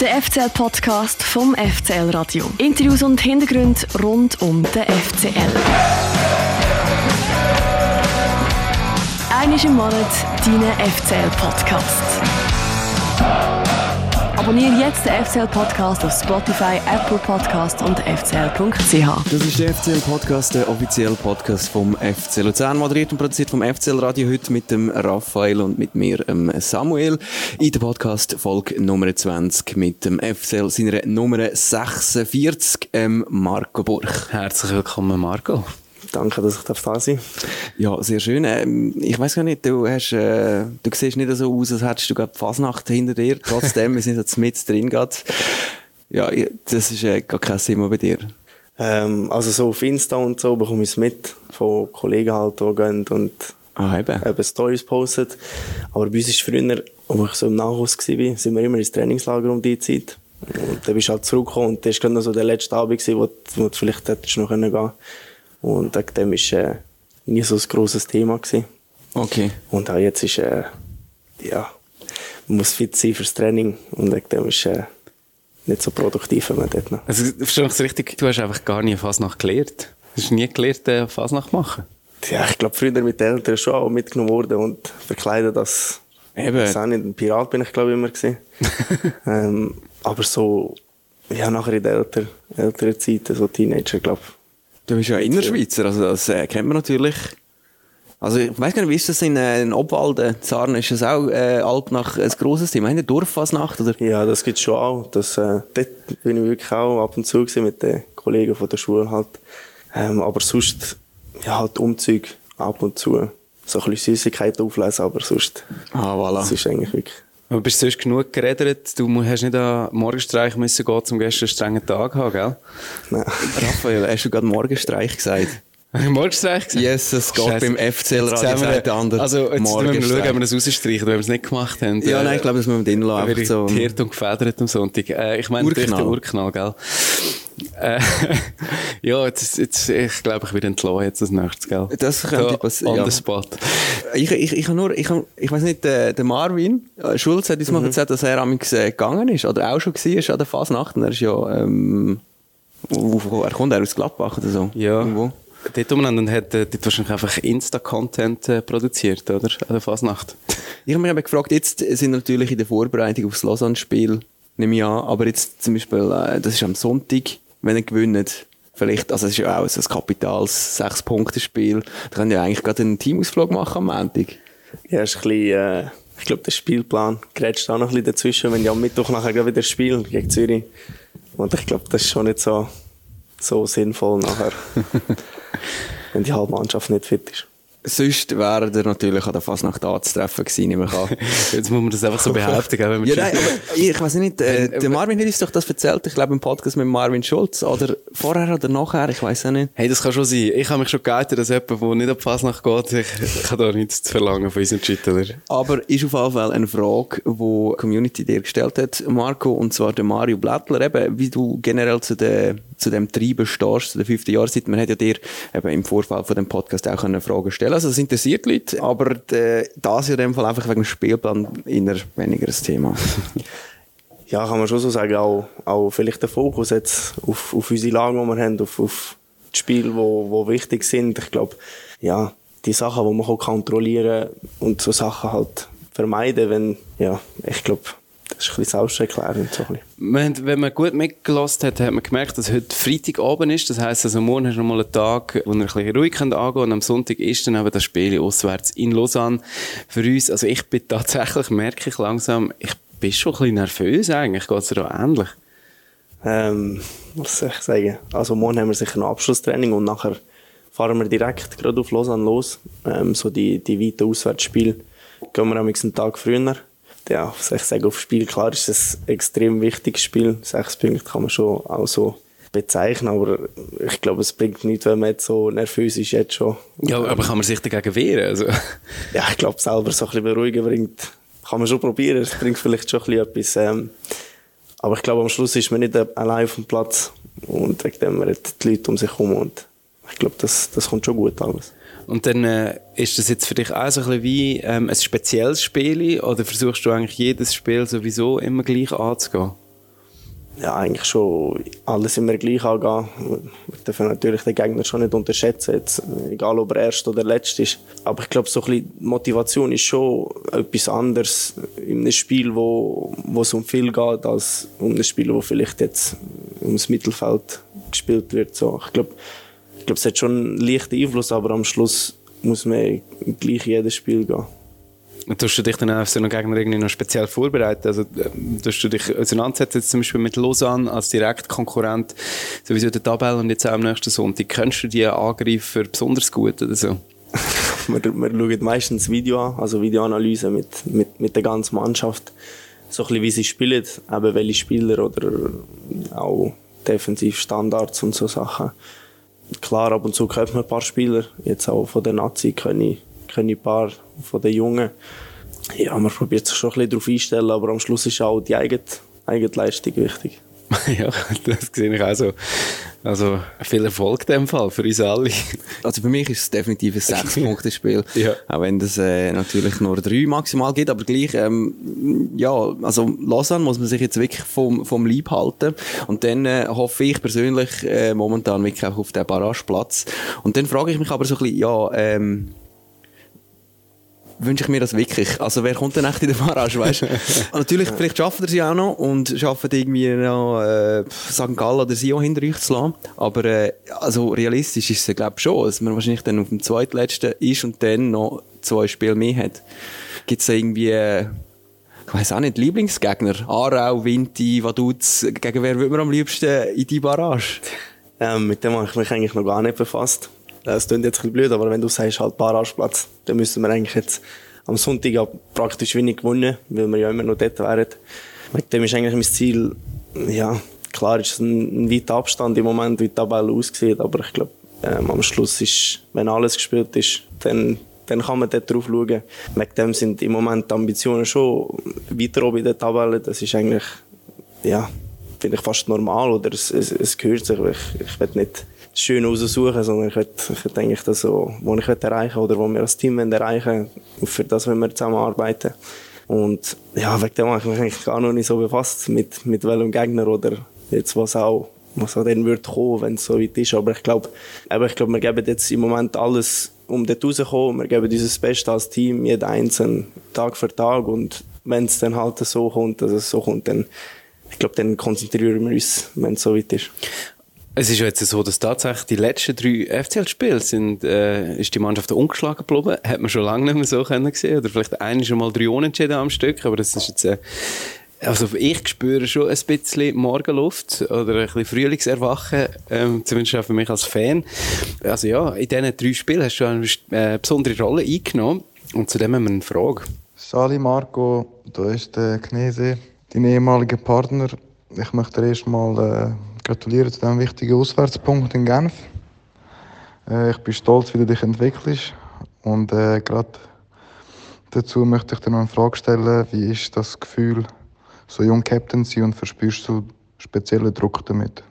Der FCL-Podcast vom FCL Radio. Interviews und Hintergründe rund um den FCL. Einmal im Monat dein FCL-Podcast. Abonniere jetzt den FCL-Podcast auf Spotify, Apple Podcast und fcl.ch. Das ist der FCL-Podcast, der offizielle Podcast vom FC Luzern, moderiert und produziert vom FCL-Radio heute mit dem Raphael und mit mir, ähm, Samuel, in der Podcast-Folge Nummer 20 mit dem FCL seiner Nummer 46, ähm, Marco Burch. Herzlich willkommen, Marco. Danke, dass ich da sein Ja, sehr schön. Ähm, ich weiß gar nicht, du hast, äh, du siehst nicht so aus, als hättest du gerade Fasnacht hinter dir. Trotzdem, wir sind jetzt mit drin gerade. Ja, das ist äh, gar kein Thema bei dir. Ähm, also so auf Insta und so bekomme ich es mit von Kollegen halt, die gehen und ah, eben. eben Stories posten. Aber bei uns ist früher, wo ich so im Nachhaus war, sind wir immer ins Trainingslager um die Zeit. Und dann bist du halt zurückgekommen und das war gerade noch so der letzte Abend, wo, wo du vielleicht hättest noch gehen können. Und wegen dem war äh, nie so ein grosses Thema. Gewesen. Okay. Und auch jetzt ist, äh, ja, man muss fit sein fürs Training und wegen dem ist äh, nicht so produktiv, wenn man dort noch. Also, verstehe ich richtig, du hast einfach gar nie Fasnacht gelernt? Du hast nie gelernt, äh, Fasnacht machen? Ja, ich glaube, früher mit den Eltern schon auch mitgenommen worden und verkleidet als, Eben. Das auch nicht, ein Pirat bin ich glaube immer gewesen. ähm, aber so, ja, nachher in der älteren, älteren Zeit, so Teenager, glaube ich, Du bist ja Innerschweizer, also das äh, kennt man natürlich. Also ich weiß gar nicht, wie ist das in, äh, in Obwalden? Zaren ist das auch äh, Alp nach ein grosses Thema? Eine Dorffasnacht, oder? Ja, das gibt es schon auch. Das, äh, dort bin ich wirklich auch ab und zu mit den Kollegen von der Schule halt. Ähm, aber sonst, ja, halt Umzüge ab und zu. So ein bisschen Süßigkeiten auflesen, aber sonst, ah, voilà. das ist eigentlich wirklich aber bist du sonst genug geredet? Du hast nicht an Morgenstreich müssen gehen, um gestern einen strengen Tag haben, gell? Nein. Raphael, hast du gerade Morgenstreich gesagt? Morgenstreich gesagt? Yes, es geht Scheiße. beim FCL Radio der andere. Also, jetzt müssen wir schauen, ob wir das rausstreichen, wenn wir es nicht gemacht haben. Ja, nein, ich glaube, das müssen wir drin lassen. so. und gefedert am Sonntag. Äh, ich meine, Urknall. Urknall, gell? Äh, ja, jetzt, jetzt, ich glaube, ich werde entlassen jetzt als nächstes, gell? Das könnte passieren. On ja. the spot. Ich, ich, ich habe nur, ich, ich weiß nicht, der, der Marvin äh, Schulz hat uns mhm. mal erzählt, dass er am äh, gegangen ist, oder auch schon war an der Fasnacht. Und er ist ja, ähm, wo, wo, er kommt er aus Gladbach oder so. Ja. Irgendwo. Dort umeinander hat äh, dort wahrscheinlich einfach Insta-Content äh, produziert, oder? An der Fasnacht. Ich habe mich aber gefragt, jetzt sind natürlich in der Vorbereitung aufs Lausanne-Spiel, nehme ich an, aber jetzt zum Beispiel, äh, das ist am Sonntag, wenn er gewinnt, vielleicht, also es ist ja auch ein kapitales Sechs-Punkte-Spiel, da können ja eigentlich gerade einen Teamausflug machen am Montag. Ja, ist ein bisschen, äh, ich glaube, der Spielplan grätscht auch noch ein bisschen dazwischen, wenn ja am Mittwoch nachher wieder Spiel gegen Zürich. Und ich glaube, das ist schon nicht so, so sinnvoll nachher, wenn die halbe Mannschaft nicht fit ist. Sonst wäre er natürlich an der Fasnacht anzutreffen gewesen, ich an. Jetzt muss man das einfach so behaupten, wenn Ja, nein, aber ich weiß nicht, äh, der Marvin hat uns doch das erzählt, ich glaube im Podcast mit Marvin Schulz, oder vorher oder nachher, ich weiß auch nicht. Hey, das kann schon sein. Ich habe mich schon geoutet, dass jemand, der nicht an die Fasnacht geht, ich, habe da nichts zu verlangen von unseren Schüttler. Aber ist auf jeden Fall eine Frage, die die Community dir gestellt hat, Marco, und zwar der Mario Blättler, eben, wie du generell zu, der, zu dem Treiben stehst, zu der fünften Jahreszeit. Man hat ja dir eben im Vorfall von dem Podcast auch eine Frage stellen Also, das interessiert Leute, aber äh, das in dem Fall einfach wegen dem Spielplan eher weniger ein Thema. ja, kann man schon so sagen, auch, auch vielleicht der Fokus jetzt auf, auf unsere Lage, die wir haben, auf, auf die Spiele, wo, wo wichtig sind. Ich glaube, ja, die Sachen, die man kontrollieren kann und so Sachen halt vermeiden, wenn, ja, ich glaube, das ist ein bisschen selbsterklärend. So Wenn man gut mitgelassen hat, hat man gemerkt, dass heute Freitagabend ist. Das heisst, also morgen hast du noch mal einen Tag, wo ihr ein bisschen ruhig könnt angehen und am Sonntag ist dann eben das Spiel auswärts in Lausanne. Für uns, also ich bin tatsächlich, merke ich langsam, ich bin schon ein bisschen nervös eigentlich. Geht es dir da ähnlich? Ähm, was soll ich sagen? Also morgen haben wir sicher ein Abschlusstraining und nachher fahren wir direkt gerade auf Lausanne los. Ähm, so die, die weiten Auswärtsspiele gehen wir am Tag früher ja, soll ich sagen, auf Spiel, klar ist es ein extrem wichtiges Spiel. Sechs Punkte kann man schon auch so bezeichnen, aber ich glaube, es bringt nichts, wenn man jetzt so nervös ist jetzt schon. Ja, aber kann man sich dagegen wehren? Also. Ja, ich glaube, selber so ein bisschen beruhigen bringt, kann man schon probieren, es bringt vielleicht schon ein bisschen etwas. Ähm, aber ich glaube, am Schluss ist man nicht allein auf dem Platz und wegen dem man die Leute um sich herum und ich glaube, das, das kommt schon gut alles. Und dann äh, ist das jetzt für dich auch so ein bisschen wie ähm, ein spezielles Spiel oder versuchst du eigentlich jedes Spiel sowieso immer gleich anzugehen? ja, eigentlich schon alles immer gleich angehen. Wir dürfen natürlich den Gegner schon nicht unterschätzen, jetzt, egal ob er erst oder letzt ist. Aber ich glaube, so ein bisschen Motivation ist schon etwas anderes in einem Spiel, wo, wo es um viel geht, als um ein Spiel, wo vielleicht jetzt ums Mittelfeld gespielt wird. So, ich glaube, glaube, es hat schon einen leichten Einfluss, aber am Schluss muss man gleich jedes Spiel gehen. Tust du dich dann auf so einen Gegner irgendwie noch speziell vorbereiten? Also, äh, tust du dich auseinandersetzen, jetzt zum Beispiel mit Lausanne als Direktkonkurrent, sowieso der Tabelle und jetzt auch am nächsten Sonntag. Kennst du die Angreifer besonders gut oder so? wir, wir schauen meistens Video an, also Videoanalyse mit, mit, mit der ganzen Mannschaft. So ein bisschen, wie sie spielen, eben welche Spieler oder auch Defensivstandards und so Sachen. Klar, ab und zu kennt man ein paar Spieler, jetzt auch von der Nazi kenne ich, kenne ich ein paar von den Jungen. Ja, man probiert sich schon ein bisschen darauf einstellen, aber am Schluss ist auch die eigene, eigene Leistung wichtig. ja, das sehe ich auch so. Also viel Erfolg in dem Fall für uns alle. Also für mich ist es definitiv ein Sechs-Punkte-Spiel. ja. Auch wenn es äh, natürlich nur drei maximal gibt, aber gleich, ähm, ja, also Lausanne muss man sich jetzt wirklich vom, vom Lieb halten. Und dann äh, hoffe ich persönlich äh, momentan wirklich auch auf den Barrageplatz. Und dann frage ich mich aber so ein bisschen, ja, ähm, wünsche ich mir das wirklich. Also wer kommt denn echt in den Barrage, weißt Natürlich, vielleicht schaffen sie auch noch und schaffen irgendwie noch äh, St. Gallen oder Sion hinter euch zu lassen. Aber äh, also realistisch ist es, glaube ich, schon, dass man wahrscheinlich dann auf dem zweitletzten ist und dann noch zwei Spiele mehr hat. Gibt es irgendwie... Äh, ich weiß auch nicht, Lieblingsgegner? Aarau, Vinti, Vaduz, gegen wer würde man am liebsten in die Barrage? Ähm, mit dem habe ich mich eigentlich noch gar nicht befasst. Das klingt jetzt ein blöd, aber wenn du sagst, halt Barrageplatz, dann müssen wir eigentlich jetzt am Sonntag ja praktisch wenig gewonnen, weil wir ja immer noch dort wären. Mit dem ist eigentlich mein Ziel, ja, klar ist es ein, ein weiter Abstand im Moment, wie die Tabelle aussieht, aber ich glaube, ähm, am Schluss ist, wenn alles gespielt ist, dann, dann kann man dort drauf schauen. Mit dem sind im Moment die Ambitionen schon weiter oben in der Tabelle. Das ist eigentlich, ja, finde ich fast normal oder es, es, es gehört sich. Ich, ich will nicht schön raussuchen, sondern ich will eigentlich das so, was ich erreichen oder was wir als Team erreichen wollen, für das wollen wir zusammenarbeiten. Und ja, wegen dem habe ich mich eigentlich gar noch nicht so befasst, mit, mit welchem Gegner oder jetzt was auch, was auch dann wird kommen, wenn es so weit ist. Aber ich glaube, ich glaube, wir geben jetzt im Moment alles, um dort rauszukommen. Wir geben unser Bestes als Team, jeden einzelnen Tag für Tag. Und wenn es dann halt so kommt, dass es so kommt, dann, ich glaube, dann konzentrieren wir uns, wenn es so weit ist. Es ist ja jetzt so, dass tatsächlich die letzten drei FCL-Spiele sind, äh, ist die Mannschaft ungeschlagen geblieben. Hat man schon lange nicht mehr so können sehen. Oder vielleicht einmal schon mal drei Unentschieden am Stück. Aber das ist jetzt, äh, also ich spüre schon ein bisschen Morgenluft oder ein bisschen Frühlingserwachen, ähm, zumindest auch für mich als Fan. Also ja, in diesen drei Spielen hast du eine äh, besondere Rolle eingenommen. Und zu dem haben wir eine Frage. Sali Marco, da ist der Knese, dein ehemaliger Partner. Ich möchte dir erstmal äh, gratuliere zu diesem wichtigen Auswärtspunkt in Genf. Äh, ich bin stolz, wie du dich entwickelst. Und äh, gerade dazu möchte ich dir noch eine Frage stellen. Wie ist das Gefühl, so jung Captain zu sein und verspürst du speziellen Druck damit?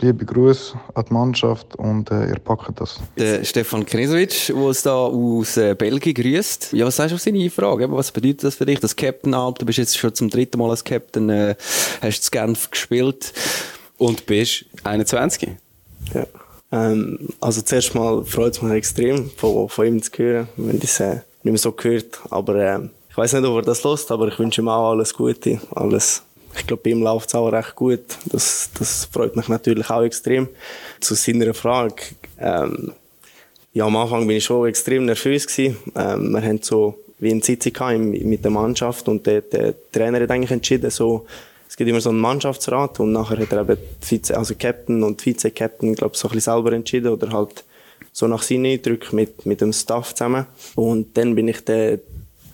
Liebe Grüße an die Mannschaft und äh, ihr packt das. Der Stefan Knesovic, der uns da aus äh, Belgien grüßt. Ja, was sagst du auf seine Frage? Was bedeutet das für dich, das Captain Alp? Du bist jetzt schon zum dritten Mal als Captain, äh, hast zu Genf gespielt. Und bist 21? Ja. Ähm, also zuerst mal freut es mich extrem, von, von ihm zu hören, wenn es äh, nicht mehr so gehört. Aber äh, ich weiß nicht, ob er das lost, aber ich wünsche ihm auch alles Gute. Alles. Ich glaube, bei ihm läuft es auch recht gut. Das, das freut mich natürlich auch extrem. Zu seiner Frage. Ähm, ja, am Anfang bin ich schon extrem nervös. Ähm, wir haben so wie ein Sitzung mit der Mannschaft und der, der Trainer hat eigentlich entschieden, so es gibt immer so einen Mannschaftsrat und nachher hat er eben Vize, also Captain und Vize-Captain, glaube so ein bisschen selber entschieden oder halt so nach seinen Eindrücken mit, mit dem Staff zusammen. Und dann bin ich der,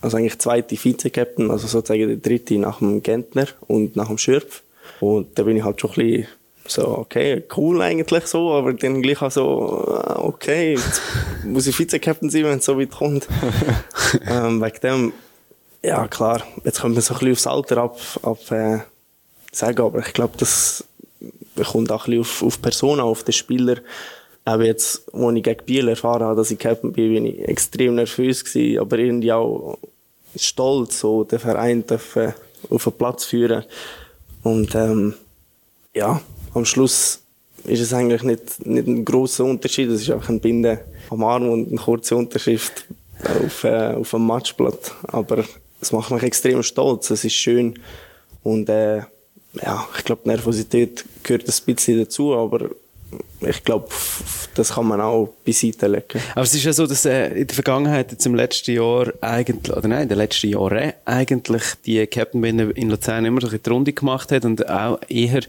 also eigentlich zweite Vize-Captain, also sozusagen der dritte nach dem Gentner und nach dem Schürpf. Und da bin ich halt schon ein bisschen so, okay, cool eigentlich so, aber dann gleich auch so, ah, okay, jetzt muss ich Vize-Captain sein, wenn es so weit kommt. ähm, wegen dem, ja klar, jetzt kommt man so ein bisschen aufs Alter ab, ab äh, sagen, aber ich glaube, das kommt auch ein bisschen auf, auf Personen, auf den Spieler. Auch jetzt, als ich gegen Biel erfahren habe, dass ich Captain bin, bin ich extrem nervös gewesen, aber irgendwie auch stolz, so den Verein dürfen auf den Platz führen. Und ähm, ja, am Schluss ist es eigentlich nicht, nicht ein großer Unterschied. Es ist einfach ein Binde am Arm und eine kurze Unterschrift auf, äh, auf einem Matchblatt. Aber es macht mich extrem stolz. Es ist schön. Und äh, ja, ich glaube, Nervosität gehört ein bisschen dazu, aber ich glaube, das kann man auch beiseite legen. Aber es ist ja so, dass äh, in der Vergangenheit, jetzt im letzten Jahr eigentlich, oder nein, in den letzten Jahren eigentlich die Captain in Luzern immer so die Runde gemacht hat und auch eher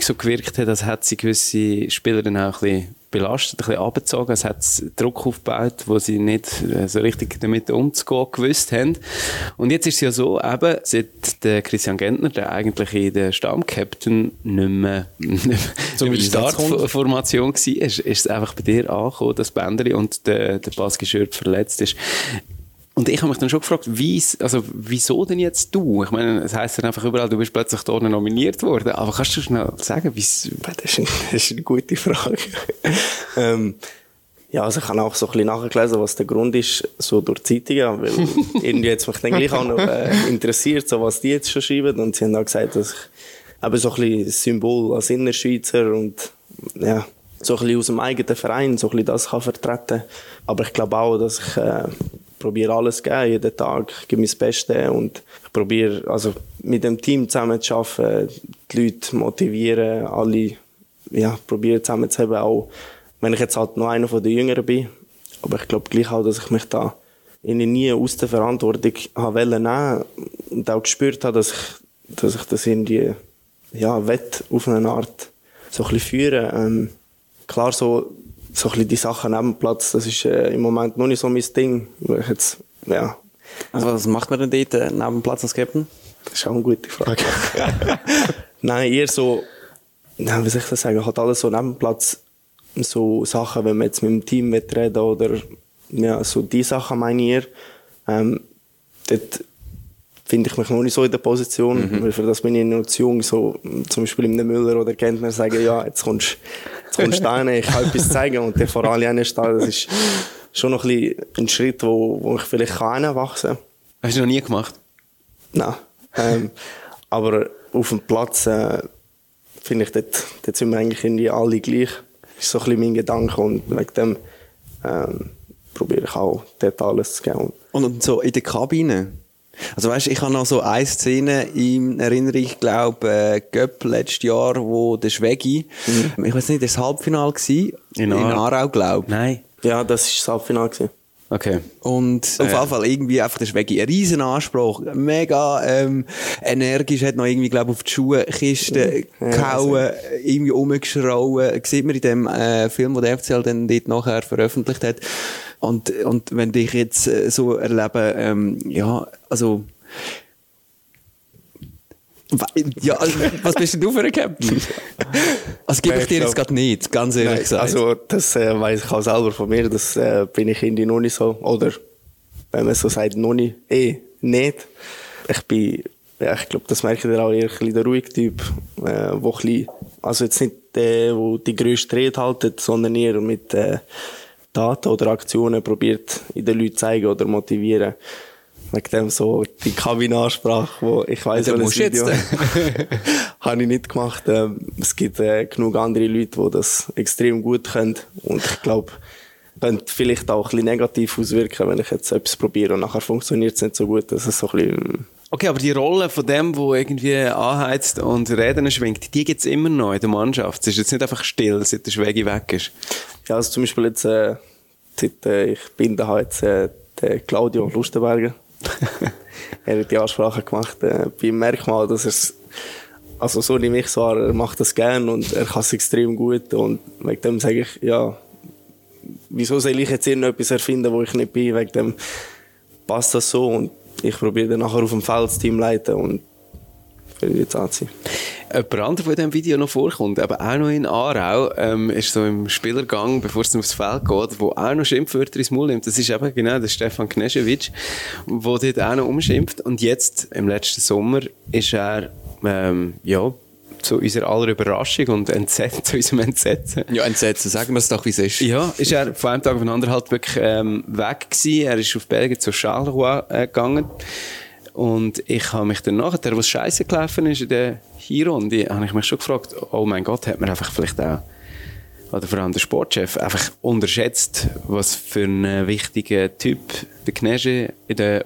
so gewirkt hat, als hätte sie gewisse Spieler dann auch ein bisschen belastet, ein bisschen abgezogen. Es hat Druck aufgebaut, wo sie nicht äh, so richtig damit umzugehen gewusst haben. Und jetzt ist es ja so, eben, seit der Christian Gentner, der eigentlich in der Stammcaptain nicht mehr, nicht mehr, so mehr die Startformation war, ist, ist es einfach bei dir angekommen, das Bändeli und der, der Baski verletzt ist. Und ich habe mich dann schon gefragt, wie, also, wieso denn jetzt du? Ich meine, es heisst dann einfach überall, du bist plötzlich da nominiert worden. Aber kannst du schnell sagen, wie Das ist, das ist eine gute Frage. ähm, ja, also ich habe auch so ein bisschen nachgelesen, was der Grund ist, so durch Zeitungen, weil irgendwie es mich dann gleich auch noch äh, interessiert, so was die jetzt schon schreiben. Und sie haben auch gesagt, dass ich eben so ein bisschen Symbol als Innerschweizer und ja, so ein bisschen aus dem eigenen Verein so ein bisschen das kann vertreten. Aber ich glaube auch, dass ich äh, probiere alles zu geben, jeden Tag, ich gebe mein Bestes und ich probiere also mit dem Team zusammen zu arbeiten, die Leute motivieren, alle ja, probiere zusammen zu haben, auch wenn ich jetzt halt noch einer den Jüngeren bin. Aber ich glaube gleich auch, dass ich mich da nie aus der Verantwortung habe nehmen und auch gespürt habe, dass ich, dass ich das irgendwie ja, wett auf eine Art so ein bisschen führen. Ähm, klar, so so ein bisschen die Sachen neben dem Platz, das ist äh, im Moment noch nicht so mein Ding. Ich jetzt, ja. Also was macht man denn dort äh, neben dem Platz als Captain? Das ist auch eine gute Frage. Nein, eher so, nein, wie soll ich das sagen, hat alles so neben dem Platz so Sachen, wenn man jetzt mit dem Team reden oder ja, so die Sachen meine ich eher. Ähm, dort finde ich mich noch nicht so in der Position, mhm. weil für das bin ich noch zu jung, so zum Beispiel in Müller oder Gentner sagen, ja, jetzt kommst, jetzt kommst du rein, ich kann etwas zeigen und der vor allem stehen, das ist schon noch ein, ein Schritt, wo, wo ich vielleicht kann reinwachsen kann. Hast du noch nie gemacht? Nein. Ähm, aber auf dem Platz äh, finde ich, dort, dort sind wir eigentlich irgendwie alle gleich. Das ist so ein bisschen mein Gedanke und wegen dem ähm, probiere ich auch dort alles zu geben. Und so in der Kabine? Also weißt, ich habe noch so eine Szene in Erinnerung, ich glaube, äh, Göpp letztes Jahr, wo der Schwegi, mhm. ich weiß nicht, das Halbfinale gewesen? In, Aarau, in Aarau glaube Nein. Ja, das war das Halbfinale gewesen. Okay. Und äh. auf jeden Fall irgendwie einfach der Schwegi, ein riesen Anspruch, mega ähm, energisch, hat noch irgendwie, glaube auf die Schuhkiste ja, gehauen, irgendwie rumgeschrauen. Sieht man in dem äh, Film, den der FCL dann dort nachher veröffentlicht hat. Und, und wenn dich jetzt äh, so erlebe, ähm, ja, also, ja, also, was bist denn du für ein Captain? Also gebe ich dir jetzt gerade nicht, ganz ehrlich Nein, gesagt. Also das äh, weiß ich auch selber von mir, das äh, bin ich irgendwie noch nicht so, oder wenn man so sagt, noch nicht, eh, nicht. Ich bin, ja, ich glaube, das merkt ihr auch eher ein bisschen der ruhige Typ, äh, wo ein also jetzt nicht der, der die grösste Rede haltet, sondern eher mit äh, Daten oder Aktionen probiert in den Leuten zeigen oder motivieren. Wegen dem so die Kabinansprache, wo ich weiss, ja, welches Video habe ich nicht gemacht. Ähm, es gibt äh, genug andere Leute, die das extrem gut können und ich glaube, könnte vielleicht auch ein bisschen negativ auswirken, wenn ich jetzt etwas probiere und nachher funktioniert es nicht so gut. Das ist so ein bisschen Okay, aber die Rolle von dem, wo irgendwie anheizt und Reden schwingt, die gibt es immer noch in der Mannschaft. Es ist jetzt nicht einfach still, seit der Schwäge weg ist. Ja, also zum Beispiel jetzt, äh, seit äh, ich bin da jetzt äh, der Claudio Lustenberger. er hat die Ansprache gemacht. Äh, bei ihm merkt man, dass er also so wie mich so, er macht das gern und er kann es extrem gut und wegen dem sage ich, ja, wieso soll ich jetzt irgendetwas erfinden, wo ich nicht bin, wegen dem passt das so und ich probiere dann nachher auf dem Feld das Team leiten und will jetzt anziehen. Jemand anderer, der in diesem Video noch vorkommt, aber auch noch in Aarau, ähm, ist so im Spielergang, bevor es aufs Feld geht, wo auch noch Schimpfwörter ins Maul nimmt. Das ist eben genau der Stefan Kneschewitsch, der dort auch noch umschimpft. Und jetzt, im letzten Sommer, ist er, ähm, ja, zu unserer aller Überraschung und Entsetzen, zu unserem Entsetzen. Ja, Entsetzen, sagen wir es doch, wie es ist. Ja, ist er von einem Tag auf den anderen halt wirklich ähm, weg gewesen. Er ist auf Belgien zu Charleroi äh, gegangen Und ich habe mich dann nachher, was scheiße gelaufen ist in der Hinrunde, habe ich mich schon gefragt, oh mein Gott, hat man einfach vielleicht auch oder vor allem der Sportchef, einfach unterschätzt, was für ein wichtiger Typ der Gnege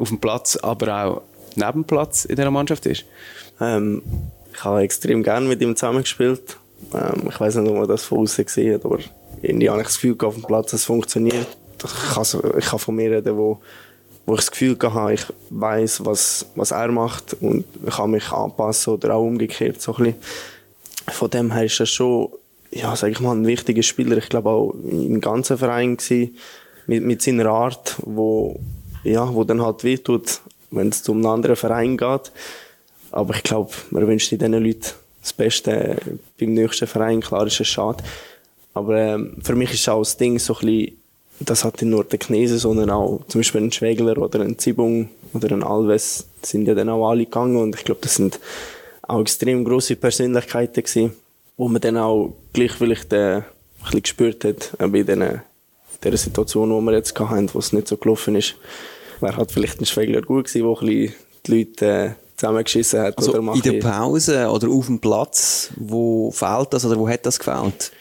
auf dem Platz, aber auch neben dem Platz in dieser Mannschaft ist? Ähm, ich habe extrem gerne mit ihm zusammengespielt. Ähm, ich weiß nicht, ob man das von außen gesehen hat, aber irgendwie habe ich das Gefühl, auf dem Platz es funktioniert. Ich kann, ich kann von mir reden, wo, wo ich das Gefühl habe, ich weiß, was, was er macht und ich kann mich anpassen oder auch umgekehrt. So ein bisschen. Von dem her ist er schon ja, sag ich mal, ein wichtiger Spieler. Ich glaube auch im ganzen Verein gewesen, mit, mit seiner Art, wo, ja, wo dann halt wehtut, wenn es zu einem anderen Verein geht. Aber ich glaube, man wünscht diesen Leuten das Beste beim nächsten Verein. Klar ist es schade. Aber ähm, für mich ist auch das Ding so ein bisschen, das hat nicht nur der Knese, sondern auch zum Beispiel ein Schwegler oder ein Zibung oder ein Alves sind ja dann auch alle gegangen und ich glaube, das sind auch extrem große Persönlichkeiten gewesen wo man dann auch gleich vielleicht äh, ein bisschen gespürt hat, äh, bei den, dieser Situation, die wir jetzt hatten, wo es nicht so gelaufen ist. Wäre halt vielleicht ein Schwegler gut gewesen, wo ein bisschen die Leute äh, zusammengeschissen hat. Also in der Pause oder auf dem Platz, wo fehlt das oder wo hat das gefehlt?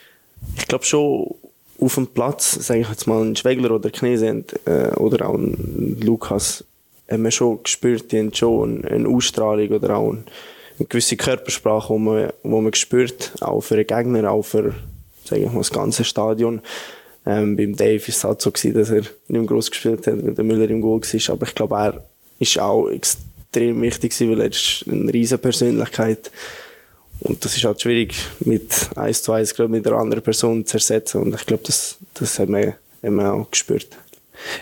Ich glaube schon auf dem Platz, sage ich jetzt mal, ein Schwegler oder Knese äh, oder auch ein Lukas, haben wir schon gespürt, die haben schon eine, Ausstrahlung oder auch ein, eine gewisse Körpersprache, die man, wo man spürt, auch für den Gegner, auch für sage ich mal, das ganze Stadion. Ähm, beim Dave war es halt so, gewesen, dass er nicht mehr gross gespielt hat, weil der Müller im Goal war. Aber ich glaube, er ist auch extrem wichtig gewesen, weil er ist eine riesige Persönlichkeit und das ist halt schwierig, mit eins zu eins gerade mit einer anderen Person zu ersetzen. Und ich glaube, das, das hat man, hat man auch gespürt.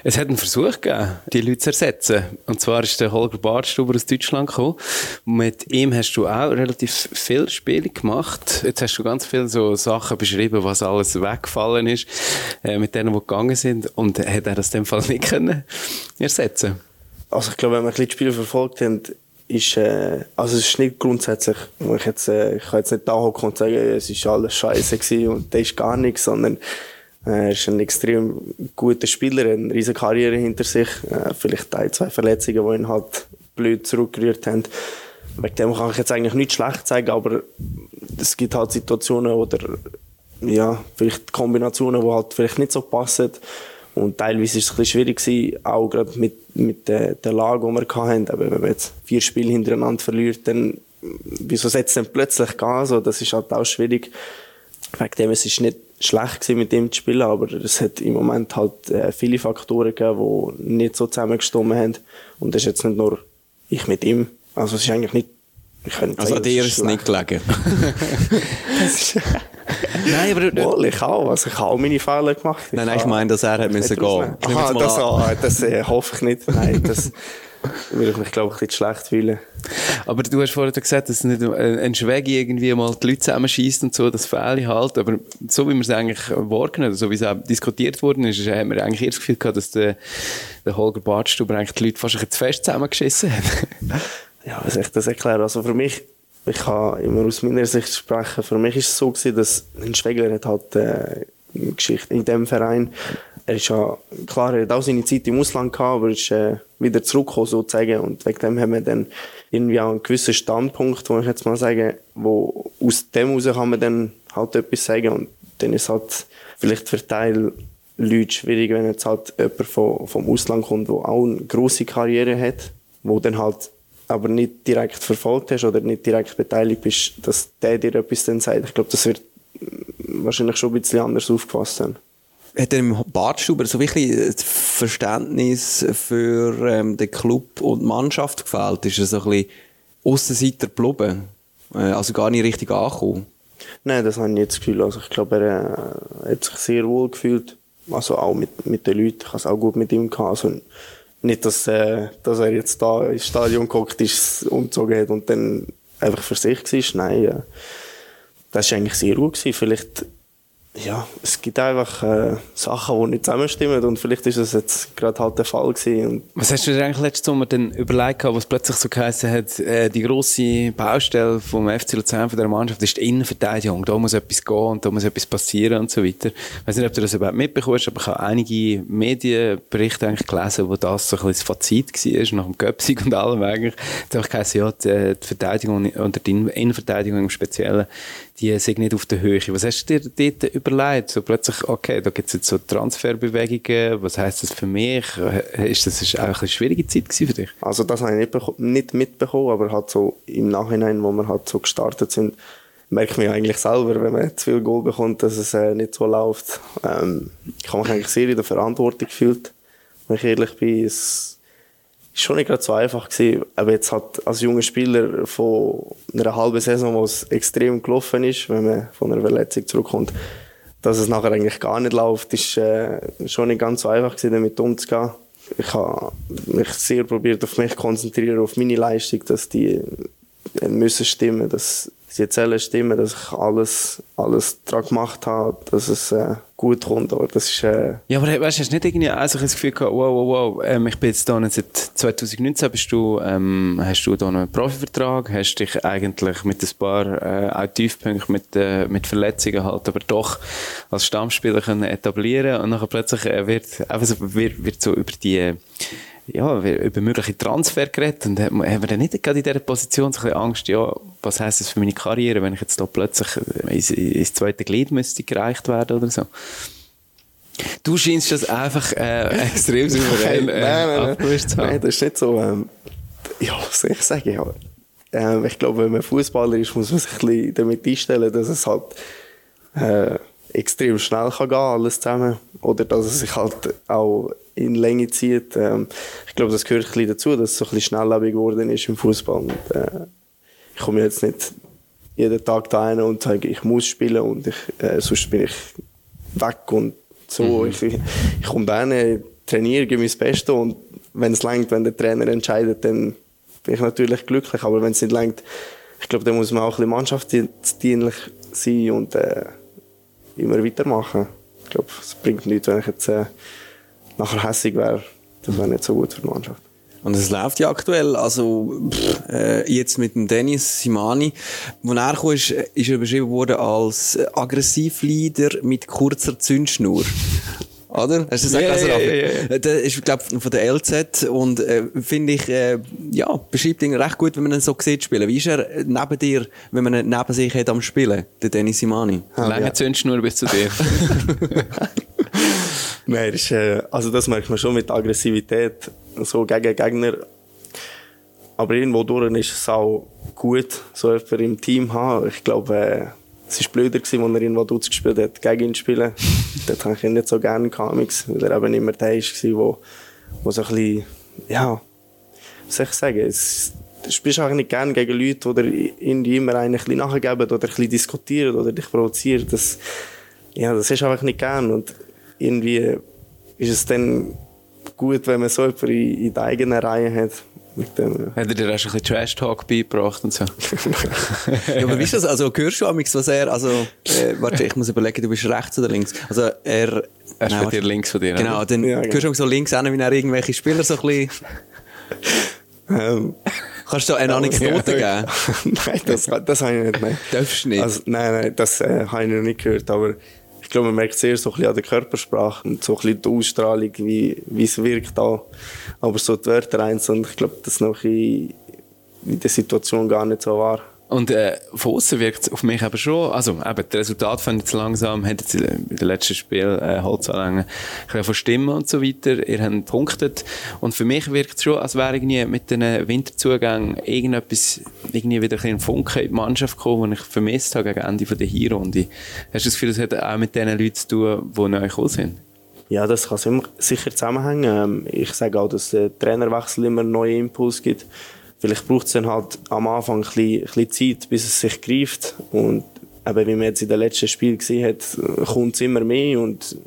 Es hat einen Versuch gegeben, die Leute zu ersetzen. Und zwar ist der Holger Bartstuber aus Deutschland gekommen. Mit ihm hast du auch relativ viel Spiele gemacht. Jetzt hast du ganz viele so Sachen beschrieben, was alles weggefallen ist, äh, mit denen, die gegangen sind. Und hat er das in dem Fall nicht können ersetzen Also ich glaube, wenn man ein die Spiele verfolgt hat, ist, äh, also es ist nicht grundsätzlich, ich, jetzt, äh, ich kann jetzt nicht da hocken und sagen, es ist alles scheiße und das ist gar nichts, sondern er ist ein extrem guter Spieler, eine riesige Karriere hinter sich. Äh, vielleicht ein, zwei Verletzungen, die ihn halt blöd zurückgerührt haben. Wegen dem kann ich jetzt eigentlich nicht schlecht sagen, aber es gibt halt Situationen oder ja, vielleicht Kombinationen, die halt vielleicht nicht so passen. Und teilweise ist es ein bisschen schwierig gewesen, auch gerade mit, mit der, der Lage, die wir hatten. Aber wenn man jetzt vier Spiele hintereinander verliert, dann, wieso setzt es dann plötzlich Gas? Also, das ist halt auch schwierig. Wegen dem, es ist nicht schlecht gewesen, mit ihm zu spielen, aber es hat im Moment halt äh, viele Faktoren gegeben, die nicht so zusammengestimmt haben. Und das ist jetzt nicht nur ich mit ihm. Also es ist eigentlich nicht... Ich also sagen, dir ist es nicht gelegen? nein, aber... Wohl, ich auch. Also ich habe auch meine Fehler gemacht. Ich nein, nein, ich meine, dass er hat müssen gehen. Aha, das, ah, das äh, hoffe ich nicht. Nein, das würde ich mich, glaube ich, ein bisschen schlecht fühlen. Aber du hast vorhin gesagt, dass nicht ein Schwäge irgendwie mal die Leute zusammenschießt und so, das fehle halt. Aber so wie wir es eigentlich wahrgenommen so wie es auch diskutiert worden ist, haben wir eigentlich eher das Gefühl gehabt, dass der, der Holger Badstuber eigentlich die Leute fast ein zu fest zusammengeschissen hat. ja, soll ich das erklären? Also für mich, ich kann immer aus meiner Sicht sprechen, für mich ist es so gewesen, dass ein Schwägler hat halt äh, eine Geschichte in dem Verein er ist ja, klar, er hat auch seine Zeit im Ausland gehabt, aber er ist äh, wieder zurückgekommen, sozusagen. Und wegen dem haben wir dann irgendwie auch einen gewissen Standpunkt, wo ich jetzt mal sage, wo aus dem heraus kann man dann halt etwas sagen. Und dann ist halt vielleicht für Teil Leute schwierig, wenn jetzt halt jemand von, vom Ausland kommt, der auch eine grosse Karriere hat, wo dann halt aber nicht direkt verfolgt hast oder nicht direkt beteiligt bist, dass der dir etwas dann sagt. Ich glaube, das wird wahrscheinlich schon ein bisschen anders aufgefasst sein hat er im Badstuber so wirklich das Verständnis für ähm, den Club und die Mannschaft gefällt? Ist er so ein bisschen Aussenseiter geblieben? Äh, also gar nicht richtig angekommen? Nein, das habe ich nicht das Gefühl. Also ich glaube, er äh, hat sich sehr wohl gefühlt. Also auch mit, mit den Leuten. Ich habe es auch gut mit ihm gehabt. Also nicht, dass, äh, dass er jetzt da ins Stadion geguckt ist, umgezogen hat und dann einfach für sich war. Nein, äh, das war eigentlich sehr gut. Vielleicht ja, es gibt einfach äh, Sachen, die nicht zusammenstimmen und vielleicht ist das jetzt gerade halt der Fall gewesen. Und was hast du dir eigentlich letzten Sommer dann überlegt, was plötzlich so geheißen hat, äh, die grosse Baustelle vom FC Luzern, von der Mannschaft, ist die Innenverteidigung. Da muss etwas gehen und da muss etwas passieren und so weiter. Ich weiß nicht, ob du das überhaupt mitbekommst, aber ich habe einige Medienberichte eigentlich gelesen, wo das so ein bisschen das Fazit war, nach dem Göpsig und allem eigentlich. Da habe ich geheißen, ja, die, die Verteidigung und die Innenverteidigung im Speziellen, die sind nicht auf der Höhe. Was hast du dir dort überlegt? So plötzlich, okay, da gibt es jetzt so Transferbewegungen, was heisst das für mich? Ist das ist auch eine schwierige Zeit für dich? Also das habe ich nicht, nicht mitbekommen, aber halt so im Nachhinein, wo wir halt so gestartet sind, merkt man ja eigentlich selber, wenn man zu viel Goal bekommt, dass es äh, nicht so läuft. Ähm, ich habe mich eigentlich sehr in der Verantwortung gefühlt, wenn ich ehrlich bin. Es, ist schon nicht gerade so einfach gewesen. Aber jetzt hat als junger Spieler von einer halben Saison, wo es extrem gelaufen ist, wenn man von einer Verletzung zurückkommt, dass es nachher eigentlich gar nicht läuft, ist äh, schon nicht ganz so einfach gewesen, damit umzugehen. Ich habe mich sehr probiert, auf mich konzentrieren, auf meine Leistung, dass die äh, müssen stimmen, dass die Zellen stimmen, dass ich alles, alles daran gemacht habe, dass es äh, gut kommt. Aber das ist, äh ja, aber weißt, hast du nicht irgendwie also das Gefühl gehabt, wow, wow, wow, ähm, ich bin jetzt da seit 2019 bist du, ähm, hast du da einen Profivertrag, hast dich eigentlich mit ein paar äh, auch Tiefpunkten mit, äh, mit Verletzungen halt, aber doch als Stammspieler können etablieren und dann plötzlich äh, wird, einfach so, wird, wird so über die ja, über mögliche Transfer geredet und haben wir dann nicht gerade in dieser Position so ein bisschen Angst, ja, was heisst das für meine Karriere, wenn ich jetzt da plötzlich ins, ins zweite Glied müsste gereicht werden oder so? Du scheinst das einfach äh, extrem souverän äh, nein, nein, nein, nein, das ist nicht so. Ähm, ja, was soll ich sagen? Ja. Ähm, ich glaube, wenn man Fußballer ist, muss man sich ein bisschen damit einstellen, dass es halt äh, extrem schnell kann gehen, alles zusammen. Oder dass es sich halt auch in Länge zieht. Ähm, ich glaube, das gehört ein bisschen dazu, dass es so ein bisschen schnelllebig geworden ist im Fußball. äh, ich komme jetzt nicht jeden Tag da rein und sage, ich muss spielen und ich, äh, sonst bin ich weg und so. Mhm. Ich, ich komme da rein, trainiere, gebe mein Bestes und wenn es längt, wenn der Trainer entscheidet, dann bin ich natürlich glücklich. Aber wenn es nicht längt, ich glaube, dann muss man auch ein bisschen mannschaftsdienlich sein und äh, immer weitermachen. Ich glaube, es bringt nichts, wenn ich jetzt äh, nachher hässig wäre. Das wäre nicht so gut für die Mannschaft. Und es läuft ja aktuell, also pff, äh, jetzt mit dem Dennis Simani, wo er kam, ist, ist er beschrieben worden als Aggressivleader mit kurzer Zündschnur. Oder? Hast du das yeah, yeah, yeah, yeah. Das ist, glaube von der LZ und äh, finde ich, äh, ja, beschreibt ihn recht gut, wenn man ihn so sieht spielen. Wie ist er neben dir, wenn man ihn neben sich hat am Spielen, der Dennis Simani? Ah, Lange ja. Zündschnur bis zu dir. Nein, ist, äh, also das merkt man schon mit Aggressivität, so gegen Gegner. Aber irgendwo durch ist es auch gut, so jemanden im Team zu haben. Ich glaube, äh, es war blöder, als er irgendwo Dutz gespielt hat, gegen ihn zu spielen. Dort habe ich ihn nicht so gerne gehabt, weil er eben immer der war, wo, wo so ein bisschen, ja, was soll ich sagen, es, du spielst eigentlich nicht gerne gegen Leute, die irgendwie immer einen ein bisschen nachgeben oder ein bisschen diskutieren oder dich provozieren. Das, ja, das ist einfach nicht gern. Und irgendwie ist es dann gut, wenn man so jemanden in, in der eigenen Reihe hat. Dem, ja. Hat er dir auch ein bisschen Trash-Talk beigebracht und so? ja, aber wie ist das? Also, hörst du amigs, was er, also, äh, warte, ich muss überlegen, du bist rechts oder links? Also, er... Er ist bei dir links von dir, Genau, dann ja, genau. hörst du so links an, wie er irgendwelche Spieler so ein bisschen... ähm, Kannst du eine Anekdote geben? nein, das, das habe ich nicht, nein. Darfst du nicht? Also, nein, nein, das äh, habe ich noch nicht gehört, aber glaube, man merkt sehr so ein bisschen an der Körpersprache und so ein bisschen die Ausstrahlung, wie, wie es wirkt auch. Aber so die Wörter einzeln, ich glaube, das noch in, in der Situation gar nicht so war. Und äh, von außen wirkt es auf mich aber schon, also eben, das Resultat fand ich jetzt langsam, hat jetzt in den letzten Spiel äh, Holzanlängen ein von Stimmen und so weiter, ihr habt punktet und für mich wirkt es schon, als wäre irgendwie mit den Winterzugängen irgendetwas, irgendwie wieder ein Funke in die Mannschaft gekommen, den ich vermisst habe gegen Ende der Hinrunde. Hast du das Gefühl, das hat auch mit den Leuten zu tun, die neu gekommen sind? Ja, das kann sicher zusammenhängen. Ähm, ich sage auch, dass der Trainerwechsel immer neue Impuls gibt vielleicht braucht es dann halt am Anfang ein bisschen, ein bisschen Zeit, bis es sich greift. Und eben, wie man jetzt in den letzten Spielen gesehen hat, kommt es immer mehr und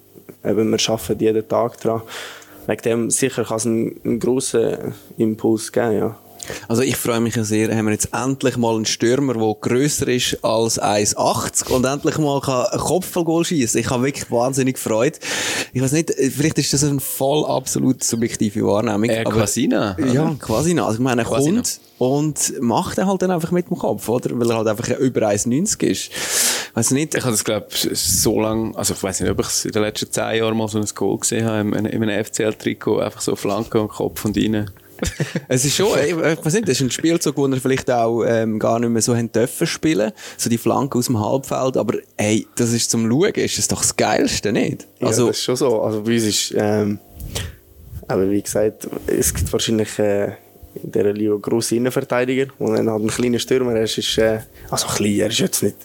eben, wir arbeiten jeden Tag daran. Wegen dem sicher kann es einen, einen grossen Impuls geben, ja. Also ich freue mich sehr, haben wir jetzt endlich mal einen Stürmer, der grösser ist als 1,80 und endlich mal kann Kopfballgoal schießen. Ich habe wirklich wahnsinnig gefreut. Ich weiß nicht, vielleicht ist das eine voll absolut subjektive Wahrnehmung. Äh, Quasina. Ja, quasi. Also ich meine, er Quasina. kommt und macht er halt dann einfach mit dem Kopf, oder? Weil er halt einfach über 1,90 ist. Weiß nicht. Ich habe das, glaube so lange, also ich weiß nicht, ob ich es in den letzten zehn Jahren mal so ein Goal gesehen habe, in, in einem FCL-Trikot, einfach so Flanke und Kopf und rein. Es ist schon, ich, ich weiß nicht, das ist ein Spielzug, wo er vielleicht auch ähm, gar nicht mehr so haben dürfen spielen, so die Flanke aus dem Halbfeld, aber hey, das ist zum Schauen, ist das doch das Geilste, nicht? Also, ja, das ist schon so. Also bei uns ist, ähm, aber wie gesagt, es gibt wahrscheinlich äh, in dieser Liga grosse Innenverteidiger und dann hat einen kleinen Stürmer, er ist, äh, also klein, er ist jetzt nicht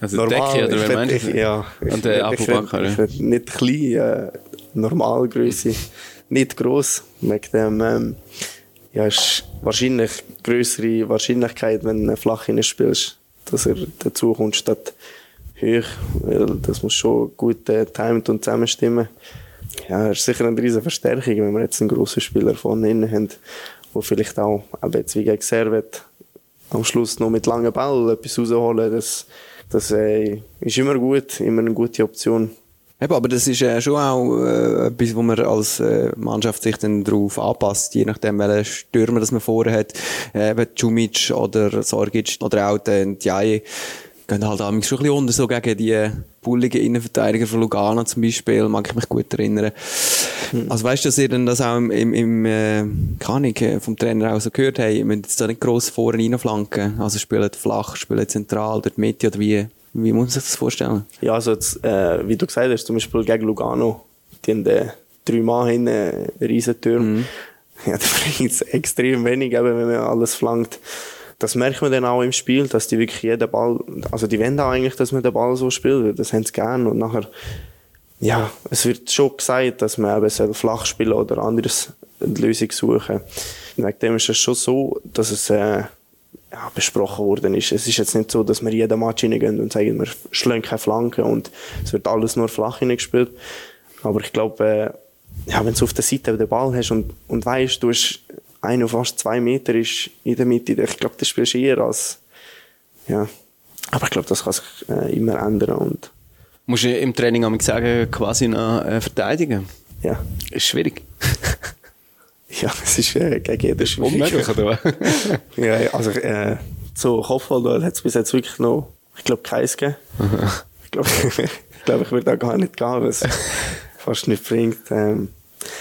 Also Decke, oder wer meinst du? Ja. Und der Abu ich würd- Bakr, ich ja. würd Nicht klein, äh, Normalgröße, nicht gross. Wegen dem, ähm, ja, ist wahrscheinlich größere Wahrscheinlichkeit, wenn du flach spielst, dass er dazu kommt statt hoch, weil das muss schon gut äh, timed und zusammenstimmen. Ja, ist sicher eine riesige Verstärkung, wenn wir jetzt einen grossen Spieler vorne innen haben, der vielleicht auch, aber jetzt wie gegen Servet, am Schluss noch mit langen Ball etwas rausholen, das, das äh, ist immer gut, immer eine gute Option. Eben, aber das ist äh, schon auch äh, etwas, wo man als äh, Mannschaft sich dann darauf anpasst, je nachdem, welchen Stürmer das man vorher hat, äh, eben Cumic oder Sorgic oder auch der Ndiaye, gehen halt auch schon ein bisschen unter, so gegen die bulligen Innenverteidiger von Lugano zum Beispiel, mag ich mich gut erinnern. Also weißt du, dass ihr denn das auch im, im, im äh, Ahnung, äh, vom Trainer auch so gehört habt, ihr müsst jetzt da nicht gross vorne reinflanken, also spielt flach, spielt zentral, dort Mitte oder wie, wie muss man sich das vorstellen? Ja, also jetzt, äh, wie du gesagt hast, zum Beispiel gegen Lugano, die haben äh, drei Mann hinten, einen riesen Turm. Ja, da bringt es extrem wenig, eben, wenn man alles flankt. Das merkt man dann auch im Spiel, dass die wirklich jeden Ball, also die wollen auch eigentlich, dass man den Ball so spielt, das haben sie gern und nachher, ja, es wird schon gesagt, dass man eben soll flach spielen oder anderes eine Lösung suchen. Und wegen dem ist es schon so, dass es, äh, ja, besprochen worden ist. Es ist jetzt nicht so, dass wir jeden Match reingehen und sagen, wir schlagen keine Flanken und es wird alles nur flach hineingespielt. Aber ich glaube, äh, ja, wenn du auf der Seite den Ball hast und, und weißt, du hast ein auf fast zwei Meter ist in der Mitte, ich glaube, das spielst du eher als, ja. Aber ich glaube, das kann sich äh, immer ändern und, Musst du im Training einmal sagen, quasi noch äh, verteidigen? ja. Ist schwierig. Ja, es ist äh, gegen jeden schwierig. Unmöglich, oder? Ja, ja, also äh, so Kopfballduell hat es bis jetzt wirklich noch, ich glaube, keins gegeben. ich glaube, ich, glaub, ich würde da gar nicht gehen, weil es fast nicht bringt. Ähm,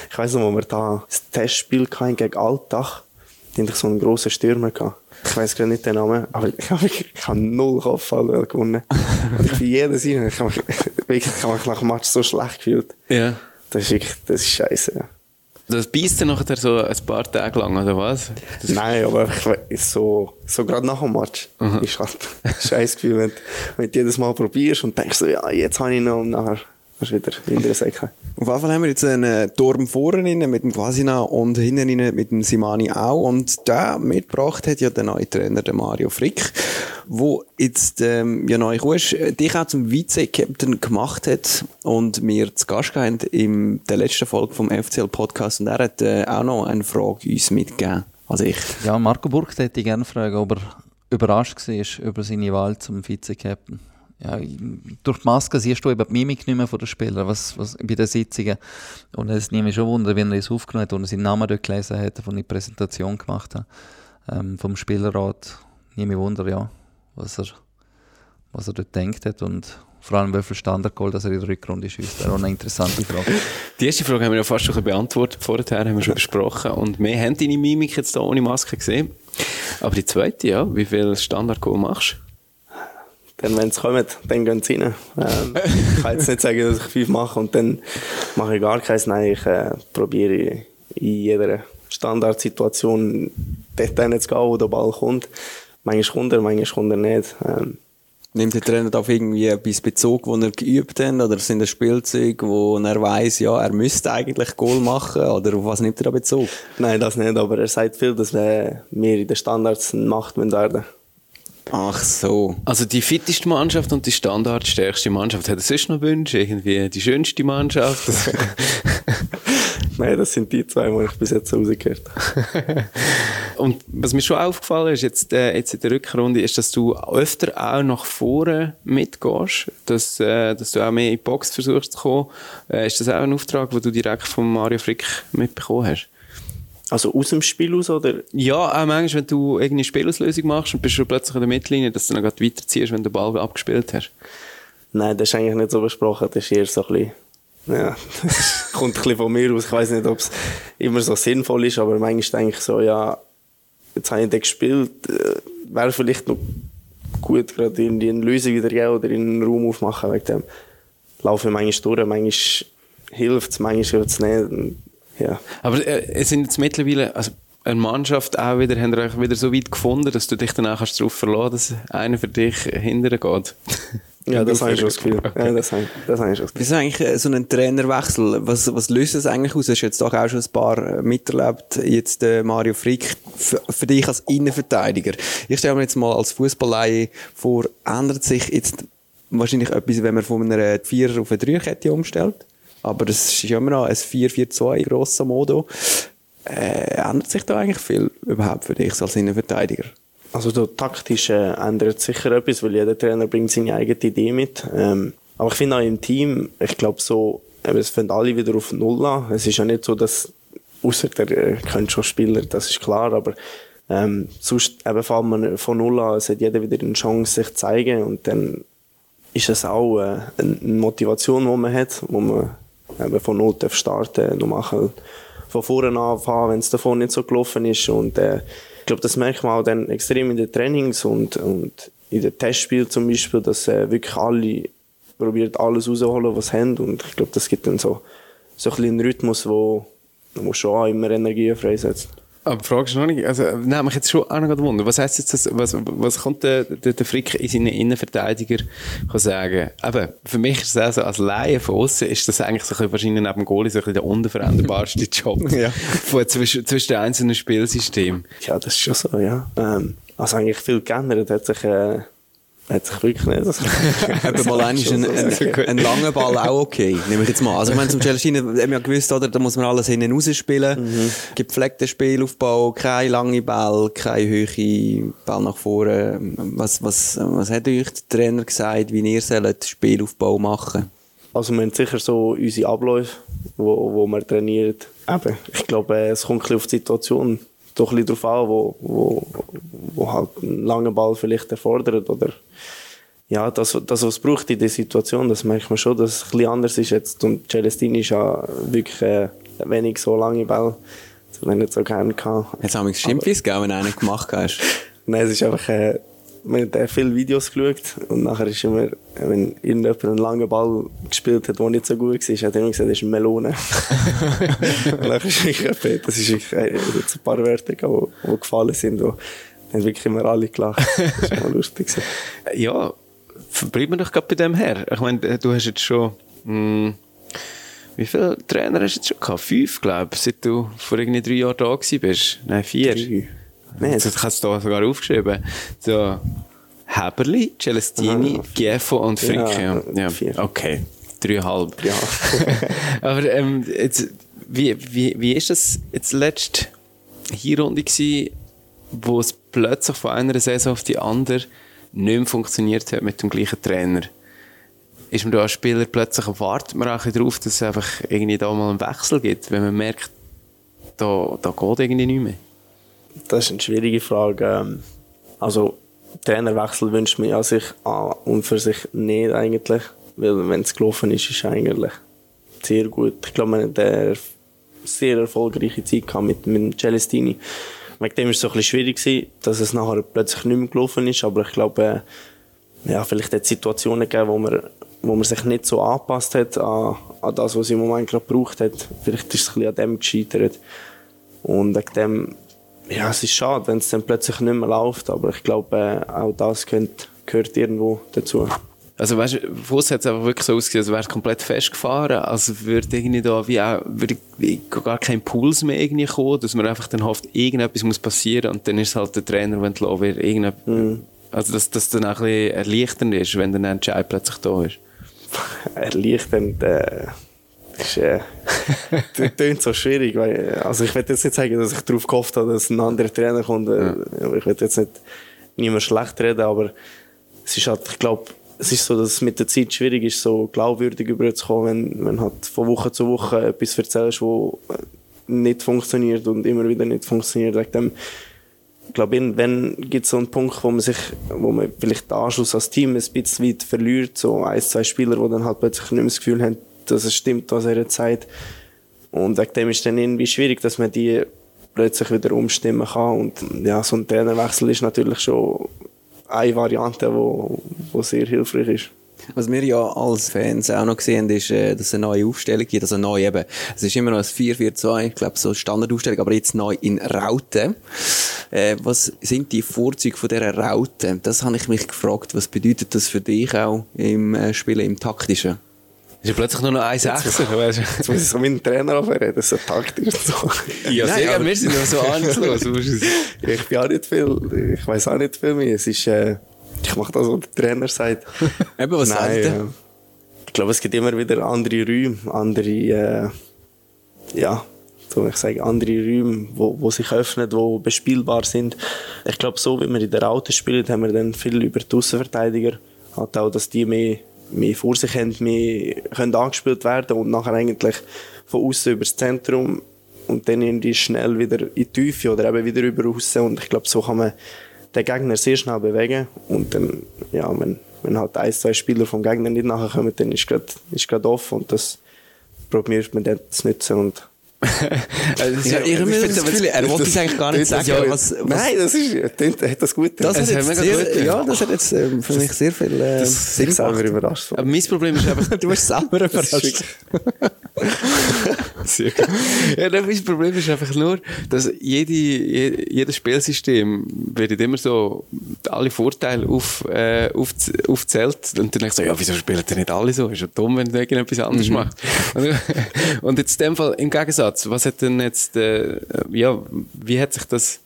ich weiss noch, wo wir da das Testspiel hatten gegen Alltag, die hatten so einen grossen Stürmer gehabt. Ich weiss gerade nicht den Namen, aber ich habe ich habe null Kopfballduell gewonnen. Und ich bin jedes rein, ich habe mich, ich habe mich nach dem Match so schlecht gefühlt. ja. Das ist wirklich, das ist scheiße. Ja. Das beißt dann nachher so ein paar Tage lang, oder was? Das Nein, aber ich so, so gerade nach dem Match ist halt ein scheiß Gefühl, wenn, du- wenn du jedes Mal probierst und denkst so, ja, jetzt habe ich noch und nachher hast du wieder in der Säcke. Auf jeden Fall haben wir jetzt einen Turm vorne rein mit dem Quasina und hinten rein mit dem Simani auch. Und der mitgebracht hat ja der neue Trainer, der Mario Frick, wo jetzt ähm, ja neu ist, dich auch zum Vize-Captain gemacht hat und wir zu Gast gehabt haben in der letzten Folge vom FCL-Podcast und er hat äh, auch noch eine Frage uns mitgegeben. Also ich. Ja, Marco Burg hätte ich gerne fragen, ob er überrascht war über seine Wahl zum Vize-Captain. Ja, durch die Maske siehst du eben die Mimik nicht mehr von den Spielern, was, was bei den Sitzungen. Und es nimmt mich schon Wunder, wenn er es aufgenommen hat und seinen Namen dort gelesen hat, von der Präsentation gemacht hat, ähm, vom Spielerrat. Nimmt mich Wunder, ja, was er, was er dort denkt hat und vor allem, wie viel Standardgoal, dass er in der Rückrunde schießt. Das ist auch eine interessante Frage. Die erste Frage haben wir ja fast schon beantwortet vorher, haben wir schon besprochen. Und wir haben deine Mimik jetzt hier ohne Maske gesehen. Aber die zweite, ja, wie viel Standard-Goal machst du? Dann, wenn es kommt, dann gehen sie rein. Ähm, ich kann jetzt nicht sagen, dass ich fünf mache und dann mache ich gar keins. Nein, ich äh, probiere in jeder Standardsituation dort hin zu gehen, wo der Ball kommt. Manchmal kommt er, manchmal kommt er nicht. Ähm, Nimmt der Trainer auf irgendwie etwas Bezug, wo er geübt hat? Oder sind das Spielzeuge, wo er weiss, ja, er müsste eigentlich Goal machen? Oder auf was nimmt er da Bezug? nein, das nicht, aber er sagt viel, dass wir, wir in den Standards Macht müssen werden Ach so. Also die fitteste Mannschaft und die standardstärkste Mannschaft. Hat er sonst noch Wünsche? Irgendwie die schönste Mannschaft? Nein, das sind die zwei, die ich bis jetzt rausgehört habe. Und was mir schon aufgefallen ist, jetzt, äh, jetzt in der Rückrunde, ist, dass du öfter auch nach vorne mitgehst, dass, äh, dass du auch mehr in die Box versuchst zu kommen. Äh, ist das auch ein Auftrag, den du direkt von Mario Frick mitbekommen hast? Also aus dem Spiel aus, oder? Ja, auch manchmal, wenn du irgendeine Spielauslösung machst und bist schon plötzlich in der Mittellinie, dass du dann gerade weiterziehst, wenn du den Ball abgespielt hast. Nein, das ist eigentlich nicht so besprochen. Das ist eher so ein bisschen, ja, das kommt ein bisschen von mir aus. Ich weiß nicht, ob es immer so sinnvoll ist, aber manchmal denke ich so, ja, jetzt habe ich den gespielt, äh, wäre vielleicht noch gut, gerade irgendwie eine Lösung wieder geben oder in einen Raum aufmachen. Wegen dem laufe ich manchmal durch, manchmal hilft es, manchmal hilft es nicht. Ja. Aber äh, es sind jetzt mittlerweile, also eine Mannschaft auch wieder, haben euch wieder so weit gefunden, dass du dich danach kannst darauf verlassen dass einer für dich hindern geht. Ja, das habe ich schon das Gefühl. Ja, das habe, das habe ich schon das Wie ist eigentlich äh, so ein Trainerwechsel? Was, was löst es eigentlich aus? Du hast jetzt doch auch schon ein paar äh, miterlebt. Jetzt äh, Mario Frick, für, für dich als Innenverteidiger. Ich stelle mir jetzt mal als Fußballleihe vor, ändert sich jetzt wahrscheinlich etwas, wenn man von einer 4 auf eine 3 Kette umstellt? Aber das ist immer noch ein 4-4-2 grosser Modo. Äh, ändert sich da eigentlich viel überhaupt für dich als Innenverteidiger? Also da, taktisch äh, ändert sicher etwas, weil jeder Trainer bringt seine eigene Idee mit. Ähm, aber ich finde auch im Team, ich glaube so, eben, es fängt alle wieder auf Null an. Es ist ja nicht so, dass, außer der äh, kennt schon Spieler, das ist klar, aber ähm, sonst eben fängt man von Null an, es hat jeder wieder eine Chance, sich zu zeigen und dann ist es auch äh, eine Motivation, die man hat, wo man eben von Null starten darf, noch machen von vorne anfangen, wenn es davon nicht so gelaufen ist und äh, ich glaube, das merkt man auch dann extrem in den Trainings und, und in den Testspielen zum Beispiel, dass äh, wirklich alle probiert alles rausholen, was sie haben. Und ich glaube, das gibt dann so, so ein einen Rhythmus, wo, wo schon auch immer Energie freisetzt. Aber fragst du noch nicht, also, nein, mich jetzt schon auch noch Wunder. Was heißt jetzt das, was, was kommt der, der, der Frick in seinen Innenverteidiger sagen? Aber für mich ist es also, als Laie von außen ist das eigentlich so ein wahrscheinlich neben dem Goalie so ein der unveränderbarste Job. ja. Von, zwischen, zwischen den einzelnen Spielsystemen. Ja, das ist schon so, ja. Ähm, also eigentlich viel geändert hat sich, äh, hat sich wirklich nicht. Aber mal ein, ein, ein, ein langer Ball auch okay, nehme ich jetzt mal. Also, ich meine, zum Celestine haben wir ja gewusst, oder, da muss man alles hinten rausspielen. Mhm. Gepflegter Spielaufbau, keine lange Ball, keine Höhe, Ball nach vorne. Was, was, was hat euch der Trainer gesagt, wie ihr sollt Spielaufbau machen Also, wir haben sicher so unsere Abläufe, wo, wo man trainiert. Eben, ich glaube, es kommt ein bisschen auf die Situation doch ein bisschen darauf an, wo, wo, wo halt ein langer Ball vielleicht erfordert oder ja, das, das, was braucht in der Situation, das merkt man schon, dass es ein bisschen anders ist jetzt. Und Celestini ist ja wirklich äh, wenig so lange Ball. Das ich nicht so gerne gehabt. Jetzt haben wir gegeben, wenn du einen gemacht hast. Nein, es ist einfach, äh, wir haben viele Videos geschaut und nachher ist immer, wenn irgendjemand einen langen Ball gespielt hat, der nicht so gut war, hat er immer gesagt, das ist eine Melone. und nachher ist wirklich, das ist wirklich, ein paar Wörter, die, die gefallen sind, wo haben wirklich immer alle gelacht. Das war lustig. ja, bleiben wir doch gerade bei dem her. Ich meine, du hast jetzt schon, mh, hm, wie viele Trainer hast du jetzt schon gehabt? Fünf, glaube ich, seit du vor irgendwie drei Jahren da bist. Nein, vier. Drei. Nee, das hast du sogar aufgeschrieben. So, Heberli, Celestini, Gieffo und Fricke. Ja, ja. Vier. Okay, dreieinhalb. Ja. Aber ähm, jetzt, wie, wie, wie ist das jetzt letzte Hinrunde gewesen, wo es plötzlich von einer Saison auf die andere nicht mehr funktioniert hat mit dem gleichen Trainer? Ist man da als Spieler plötzlich, wartet man auch darauf, dass es einfach irgendwie da mal einen Wechsel gibt, wenn man merkt, da, da geht irgendwie nicht mehr? Das ist eine schwierige Frage. Ähm, also, Trainerwechsel wünscht man ja sich an und für sich nicht eigentlich. Weil, wenn es gelaufen ist, ist es eigentlich sehr gut. Ich glaube, man hat eine sehr erfolgreiche Zeit gehabt mit, mit Celestini. Wegen dem war es so ein bisschen schwierig, dass es nachher plötzlich nicht mehr gelaufen ist. Aber ich glaube, äh, ja, vielleicht hat es Situationen gegeben, wo man, wo man sich nicht so angepasst hat an, an das, was im Moment gerade gebraucht hat. Vielleicht ist es ein bisschen an dem gescheitert. Und wegen dem ja, es ist schade, wenn es dann plötzlich nicht mehr läuft, aber ich glaube, äh, auch das gehört, gehört irgendwo dazu. Also weißt du, Fuß hat es einfach wirklich so ausgesehen, als wäre komplett festgefahren, als würde irgendwie da wie auch, würde gar kein Puls mehr irgendwie kommen, dass man einfach dann hofft, irgendetwas muss passieren und dann ist halt der Trainer, wenn entlassen wird, irgendetwas, mm. also dass das dann auch ein bisschen erleichternd ist, wenn dann ein Entscheid plötzlich da ist. erleichternd, äh, Das ist, äh, klingt so schwierig, weil, also ich will jetzt nicht sagen, dass ich darauf gehofft habe, dass ein anderer Trainer kommt, äh, ich will jetzt nicht niemand schlecht reden, aber es ist halt, ich glaube, es ist so, dass es mit der Zeit schwierig ist, so glaubwürdig überzukommen, wenn, wenn halt von Woche zu Woche etwas erzählst, wo nicht funktioniert und immer wieder nicht funktioniert. Wegen dem, ich glaube, irgendwann gibt es so einen Punkt, wo man sich, wo man vielleicht den Anschluss als Team ein bisschen weit verliert, so ein, zwei Spieler, die dann halt plötzlich nicht mehr das Gefühl haben, dass es stimmt, was er sagt. Und wegen dem ist dann irgendwie schwierig, dass man die plötzlich wieder umstimmen kann. Und ja, so ein Trainerwechsel ist natürlich schon eine Variante, wo, wo sehr hilfreich ist. Was wir ja als Fans auch noch gesehen haben, ist, äh, dass es eine neue Aufstellung gibt. Also neu eben. Es ist immer noch ein 4-4-2, ich glaube, so Standardaufstellung, aber jetzt neu in Raute. Äh, was sind die Vorzüge von dieser Raute? Das habe ich mich gefragt. Was bedeutet das für dich auch im äh, Spielen, im Taktischen? Ist ja plötzlich nur noch ein Sechser, weißt du? Jetzt muss ich so meinen Trainer anfangen, das ist so taktisch und so. Ja, Nein, sehr, aber- wir sind noch so ahnungslos. Ich bin auch nicht viel, ich weiß auch nicht viel mehr. Es ist, äh, ich mache das, was der Trainer sagt. Eben, was sagt er? äh, ich glaube, es gibt immer wieder andere Räume, andere, äh, ja, so ich sage, andere Räume, wo, wo sich öffnen, wo bespielbar sind. Ich glaube, so wie wir in der Auto spielen, haben wir dann viel über die Außenverteidiger. Halt auch, dass die mehr, mehr vor sich haben, mehr können angespielt werden und nachher eigentlich von außen übers Zentrum und dann irgendwie schnell wieder in die Tiefe oder eben wieder über außen. Und ich glaube, so kann man den Gegner sehr schnell bewegen. Und dann, ja, wenn, wenn halt ein, zwei Spieler vom Gegner nicht nachkommen, dann ist gerade ist offen und das probiert man dann zu nutzen. Und Also, das Ja, ich habe das Gefühl, er wollte es eigentlich gar nicht das- sagen. ja, was, was, Nein, das ist, er hat das gut das hat jetzt sehr, gut ja, das hat jetzt ähm, für mich sehr viel äh, Sinn selber überrascht. Aber mein Problem ist einfach, Du hast selber Das überrascht. Sehr gut. Ja, nein, mein Problem ist einfach nur, dass jede, je- jedes Spielsystem wird immer so alle Vorteile auf, äh, auf, aufzählt. Und dann denke ich so, ja, wieso spielen denn nicht alle so? Ist ja dumm, wenn du irgendetwas anderes machst. Und, und jetzt in dem Fall, im Gegensatz, was hat denn jetzt, äh, ja, wie hat sich das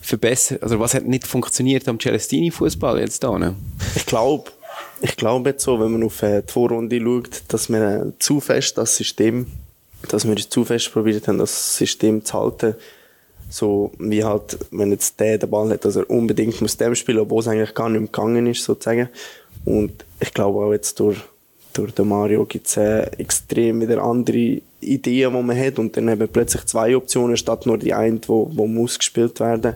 verbessert, also was hat nicht funktioniert am Celestini-Fußball jetzt da? Ne? Ich glaube, ich glaube jetzt so, wenn man auf äh, die Vorrunde schaut, dass wir äh, zu fest das System, dass wir zu fest probiert haben, das System zu halten. So wie halt, wenn jetzt der den Ball hat, dass er unbedingt muss dem spielen, obwohl es eigentlich gar nicht mehr gegangen ist, sozusagen. Und ich glaube auch jetzt durch, durch den Mario gibt es äh, extrem wieder andere Ideen, die man hat und dann eben plötzlich zwei Optionen statt nur die eine, wo, wo muss gespielt werden.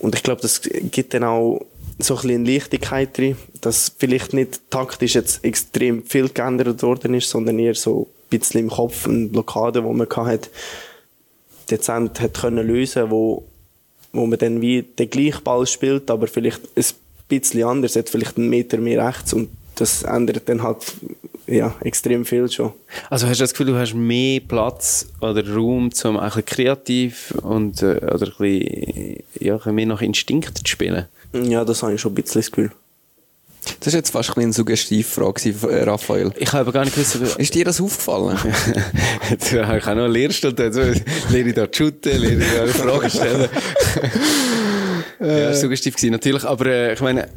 Und ich glaube, das gibt dann auch so ein bisschen Leichtigkeit drin, dass vielleicht nicht taktisch jetzt extrem viel geändert worden ist, sondern eher so ein bisschen im Kopf eine Blockade, die man hatte, dezent hat können lösen, wo, wo man dann wie den gleichen Ball spielt, aber vielleicht ein bisschen anders, hat vielleicht einen Meter mehr rechts und das ändert dann halt ja, extrem viel schon. Also hast du das Gefühl, du hast mehr Platz oder Raum, um ein bisschen kreativ und, äh, oder ein bisschen, ja, mehr nach Instinkt zu spielen? Ja, das habe ich schon ein bisschen das Gefühl. Das ist jetzt fast ein bisschen eine Suggestivfrage, äh, Raphael. Ich habe gar nicht gewusst, Ist dir das aufgefallen? Jetzt habe ich auch noch eine Lehrstunde, jetzt lehre ich da shooten, lehre ich da Fragen stellen. ja, das war suggestiv gewesen, natürlich, aber äh, ich meine,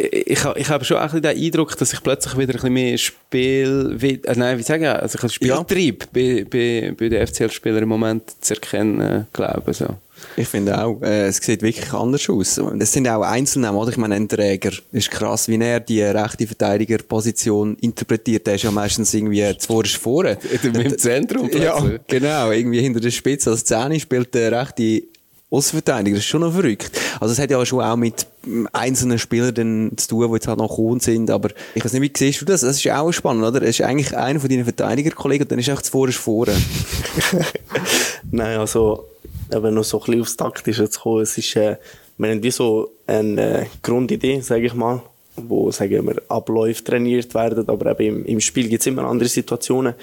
ich, ich, ich habe schon auch ein den Eindruck, dass ich plötzlich wieder ein bisschen mehr Spiel, wie- äh, nein, wie sagen also bisschen Spieltrieb bei, bei, bei den FCL-Spielern im Moment zu erkennen, glaube ich. So. Ich finde auch, äh, es sieht wirklich anders aus. Es sind auch Einzelnamen, oder? Ich meine, ein Träger. ist krass, wie er die rechte Verteidigerposition interpretiert. Der ist ja meistens irgendwie zuvorderst vorne. Im Zentrum Ja, genau. Irgendwie hinter der Spitze als Zehni spielt der rechte Außenverteidiger. Das ist schon noch verrückt. Also es hat ja schon auch mit einzelnen Spielern dann zu tun, die jetzt halt noch gekommen sind. Aber ich weiß nicht, wie siehst du das? Das ist auch spannend, oder? Es ist eigentlich einer von deinen Verteidigerkollegen und dann ist er auch zuvorderst vorne. Nein, also, eben noch so ein bisschen aufs Taktische zu kommen, es ist, äh, wir haben wie so eine äh, Grundidee, sage ich mal, wo, sagen wir, Abläufe trainiert werden, aber eben im, im Spiel gibt es immer andere Situationen.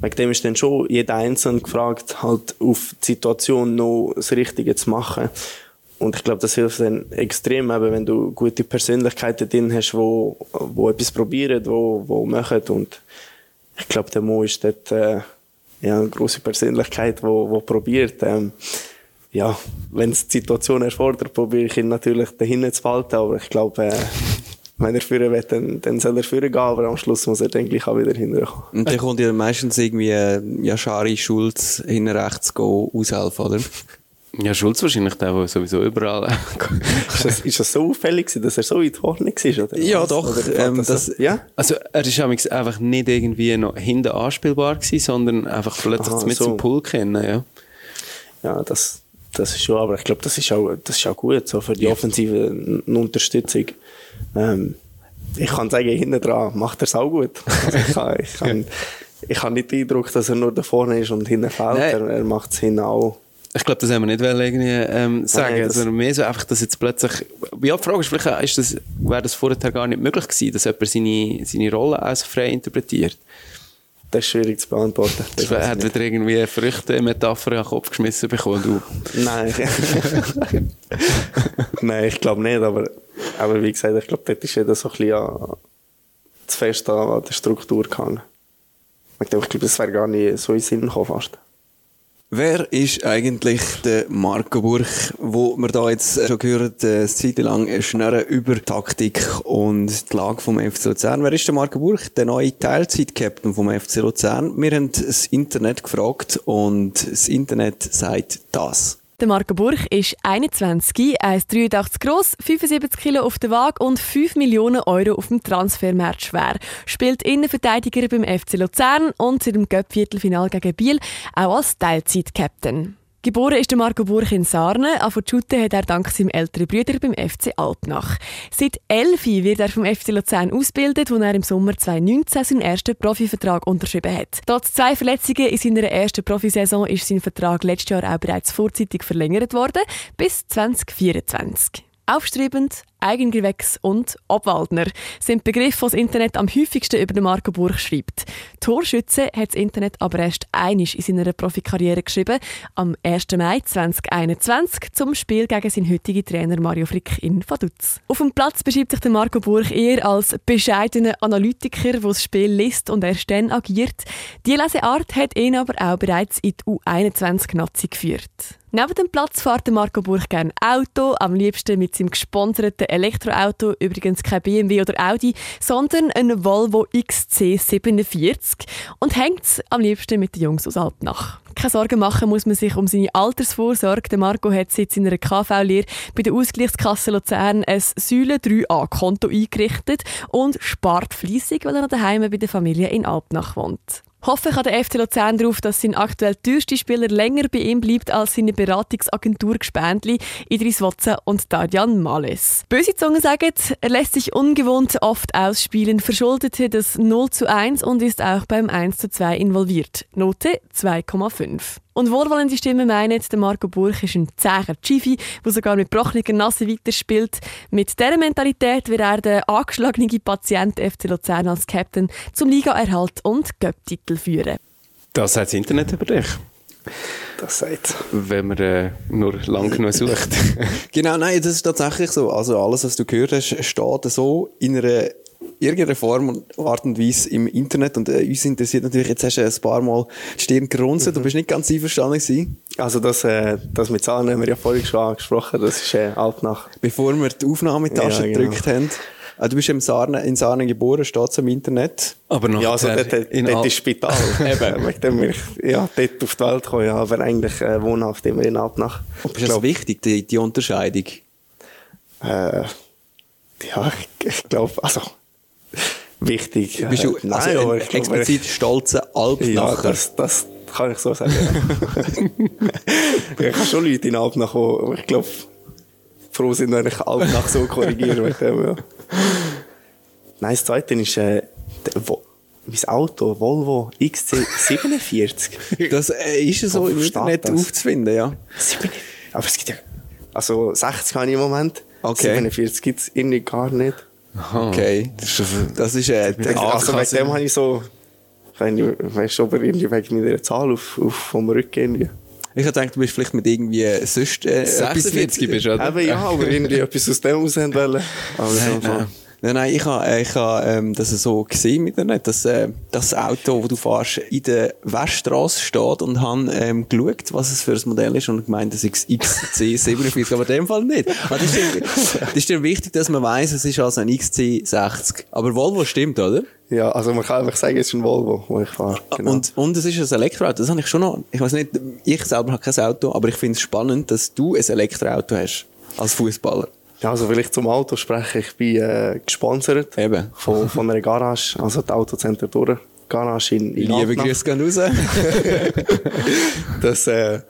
Wegen dem ist dann schon jeder Einzelne gefragt, halt auf die Situation noch das Richtige zu machen. Und ich glaube, das hilft dann extrem, eben, wenn du gute Persönlichkeiten drin hast, wo, wo etwas probieren, wo, wo machen. Und ich glaube, der Mo ist dort äh, ja, eine grosse Persönlichkeit, wo, wo probiert. Ähm, ja, wenn es die Situation erfordert, probiere ich ihn natürlich dahin zu behalten, aber ich glaube, äh, wenn er führen will, dann, dann soll er führen gehen, aber am Schluss muss er dann gleich auch wieder hinterkommen. Und dann kommt ja meistens irgendwie äh, Yashari Schulz hinten rechts go aushelfen, oder? Ja, Schulz wahrscheinlich der, der sowieso überall. ist, das, ist das so auffällig gewesen, dass er so weit vorne war? Oder Ja, doch, Oder ähm, das, das- ja? Also, er ist amigs einfach nicht irgendwie noch hinten anspielbar gewesen, sondern einfach plötzlich Aha, mit so. zum Pool kennen, ja. Ja, das, das ist schon, aber ich glaube, das ist auch, das ist auch gut, so für die Offensive Unterstützung. Ähm, ich kann sagen, hinten dran macht er es auch gut. Also ich, kann, ich, kann, ich habe nicht den Eindruck, dass er nur da vorne ist und hinten fällt. Er, er macht es hinten auch. Ich glaube, das haben wir nicht irgendwie, ähm, sagen, Nein, das- sondern mehr so einfach, dass jetzt plötzlich, ja, die Frage ist vielleicht, ist das, wäre das vorher gar nicht möglich gewesen, dass jemand seine, seine Rolle also frei interpretiert? Das ist schwierig zu beantworten. Das ich hat wieder irgendwie Früchte, Metapher in den Kopf geschmissen bekommen, du. Nein. Nein, ich glaube nicht, aber, aber wie gesagt, ich glaube, dort ist jeder so ein bisschen an, zu fest an, der Struktur gehangen. Ich glaube, ich glaube, das wäre gar nicht so in den Sinn gekommen fast. Wer ist eigentlich der Marco Burch, wo wir da jetzt schon gehört, äh, eine Zeit lang schnurren über Taktik und die Lage vom FC Luzern. Wer ist der Marco Burch, der neue Teilzeit-Captain vom FC Luzern? Wir haben das Internet gefragt und das Internet sagt das. Der Marco Burch ist 21, 1,83 groß, 75 Kilo auf der Waage und 5 Millionen Euro auf dem Transfermarkt schwer. Spielt Innenverteidiger beim FC Luzern und seit dem Göpp-Viertelfinal gegen Biel auch als Teilzeit-Captain. Geboren ist Marco Burch in Sarne, aber shooten hat er dank seinem älteren Bruder beim FC Alpnach. Seit 11 wird er vom FC Luzern ausgebildet, wo er im Sommer 2019 seinen ersten Profivertrag unterschrieben hat. Trotz zwei Verletzungen in seiner ersten Profisaison ist sein Vertrag letztes Jahr auch bereits vorzeitig verlängert worden, bis 2024. Aufstrebend, Eigengewächs und Obwaldner sind Begriffe, die das Internet am häufigsten über den Marco Burch schreibt. Torschütze hat das Internet aber erst einig in seiner Profikarriere geschrieben, am 1. Mai 2021 zum Spiel gegen seinen heutigen Trainer Mario Frick in Vaduz. Auf dem Platz beschreibt sich der Marco Burch eher als bescheidener Analytiker, der das Spiel liest und erst dann agiert. Die Leseart hat ihn aber auch bereits in die U21-Nazi geführt. Neben dem Platz fährt der Marco Burch gerne Auto, am liebsten mit seinem gesponserten Elektroauto, übrigens kein BMW oder Audi, sondern ein Volvo XC47 und hängt am liebsten mit den Jungs aus Alpnach. Keine Sorgen machen muss man sich um seine Altersvorsorge. Der Marco hat seit seiner KV-Lehre bei der Ausgleichskasse Luzern ein Säule 3a-Konto eingerichtet und spart fleissig, weil er daheim bei der Familie in Alpnach wohnt. Hoffen kann der FC Luzern darauf, dass sein aktuell teuerster Spieler länger bei ihm bleibt als seine Beratungsagentur Gespendli, Idris Wotza und Dadian Males. Böse Zungen sagen, er lässt sich ungewohnt oft ausspielen, verschuldete das 0 zu 1 und ist auch beim 1 zu 2 involviert. Note 2,5. Und wohlwollende Stimmen meinen, der Marco Burch ist ein zäher Chifi, der sogar mit brochliger Nase weiterspielt. Mit dieser Mentalität wird er der angeschlagene Patient FC Luzern als Captain zum Ligaerhalt und Göpp-Titel führen. Das sagt das Internet über dich, Das sagt wenn man äh, nur lang genug sucht. Genau, nein, das ist tatsächlich so. Also alles, was du gehört hast, steht so in einer irgendeiner Form und Art und Weise im Internet und äh, uns interessiert natürlich, jetzt hast du ein paar Mal die Stirn gerunzelt, du bist nicht ganz einverstanden gewesen. Also das, äh, das mit Zahlen haben wir ja vorhin schon angesprochen, das ist äh, Alpnach. bevor wir die Aufnahmetasche Ja, genau. gedrückt haben. Ah, Du bist im Sarne, in Sarne geboren, steht im Internet. Aber noch Ja, also dort, dort, in dort ist Spital. Eben. Dem bin ich ja, dort auf die Welt gekommen, ja, aber eigentlich äh, wohnhaft immer in Alpnach. Ist das wichtig, die, die Unterscheidung? Äh, ja, ich, ich glaube, also wichtig. Bist du nein, also aber ein ich glaub, explizit stolzer Ja, Alpnacher? das, das kann ich so sagen. Ja. ich habe schon Leute in Alpnach, die, ich glaube, froh sind, wenn ich Alpnach so korrigiere. ja. Nein, das zweite ist äh, mein Auto, Volvo XC47. Das äh, ist so im Internet das? aufzufinden, ja. 47. Aber es gibt ja, also 60 habe ich im Moment. Okay. 47 gibt es irgendwie gar nicht. Okay. Das ist äh, der Also wegen dem habe ich so, ich weiß schon, aber irgendwie wegen meiner Zahl auf, auf vom Rücken. Ich hätte gedacht, du bist vielleicht mit irgendwie sonst äh, etwas 46 bist du, oder? Eben ja, aber irgendwie etwas aus dem raus haben wollen. Aber so. Nein. Nein, ich habe ich ha, ähm, das so gesehen mit Internet, dass äh, das Auto, das du fährst, in der Weststraße steht und habe ähm, geschaut, was es für ein Modell ist und gemeint, das ist XC47, aber in dem Fall nicht. Aber das, ist dir, das ist dir wichtig, dass man weiss, es ist also ein XC60. Aber Volvo stimmt, oder? Ja, also man kann einfach sagen, es ist ein Volvo, wo ich fahre. Genau. Und, und es ist ein Elektroauto. Das habe ich schon noch, ich weiß nicht, ich selber habe kein Auto, aber ich finde es spannend, dass du ein Elektroauto hast. Als Fußballer. Ja, also vielleicht zum Auto sprechen. Ich bin äh, gesponsert Eben. Von, von einer Garage, also die Autocenter Tour Garage in, in Liebe. Grüße gehen raus. das, äh,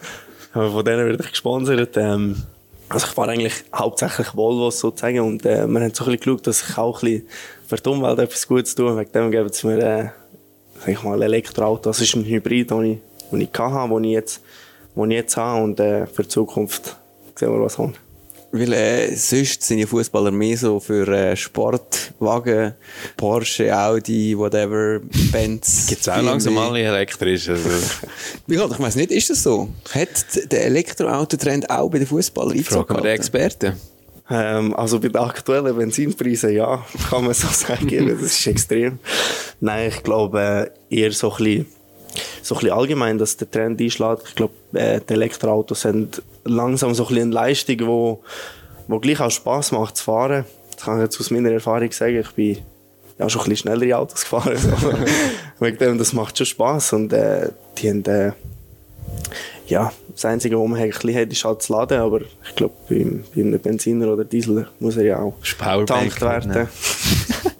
von denen werde ich gesponsert. Ähm, also ich fahre eigentlich hauptsächlich Volvos sozusagen und äh, wir haben so ein bisschen geschaut, dass ich auch ein bisschen für die Umwelt etwas Gutes tue. Wegen dem geben sie mir, äh, sag ich mal, ein Elektroauto. Das ist ein Hybrid, den ich, den ich hatte, den ich jetzt, den ich jetzt habe und äh, für die Zukunft sehen wir, was kommt. Weil äh, sonst sind ja Fußballer mehr so für äh, Sportwagen, Porsche, Audi, whatever, Benz. Gibt es auch langsam alle elektrisch. Also. ich weiß nicht, ist das so? Hat der Elektroautotrend auch bei den Fußballern Fragen wir den Experten. Ähm, also bei den aktuellen Benzinpreisen, ja, kann man so sagen. das ist extrem. Nein, ich glaube äh, eher so ein bisschen so ein bisschen allgemein, dass der Trend einschlägt. Ich glaube, äh, die Elektroautos sind langsam so ein bisschen eine Leistung, wo, wo gleich auch Spass macht zu fahren. Das kann ich jetzt aus meiner Erfahrung sagen. Ich bin ja schon ein bisschen schnellere Autos gefahren. So. Wegen dem, das macht schon Spass und äh, die haben, äh, ja, das Einzige, was man eigentlich hat, ist halt das Laden, aber ich glaube, beim, beim Benziner oder Diesel muss er ja auch getankt werden.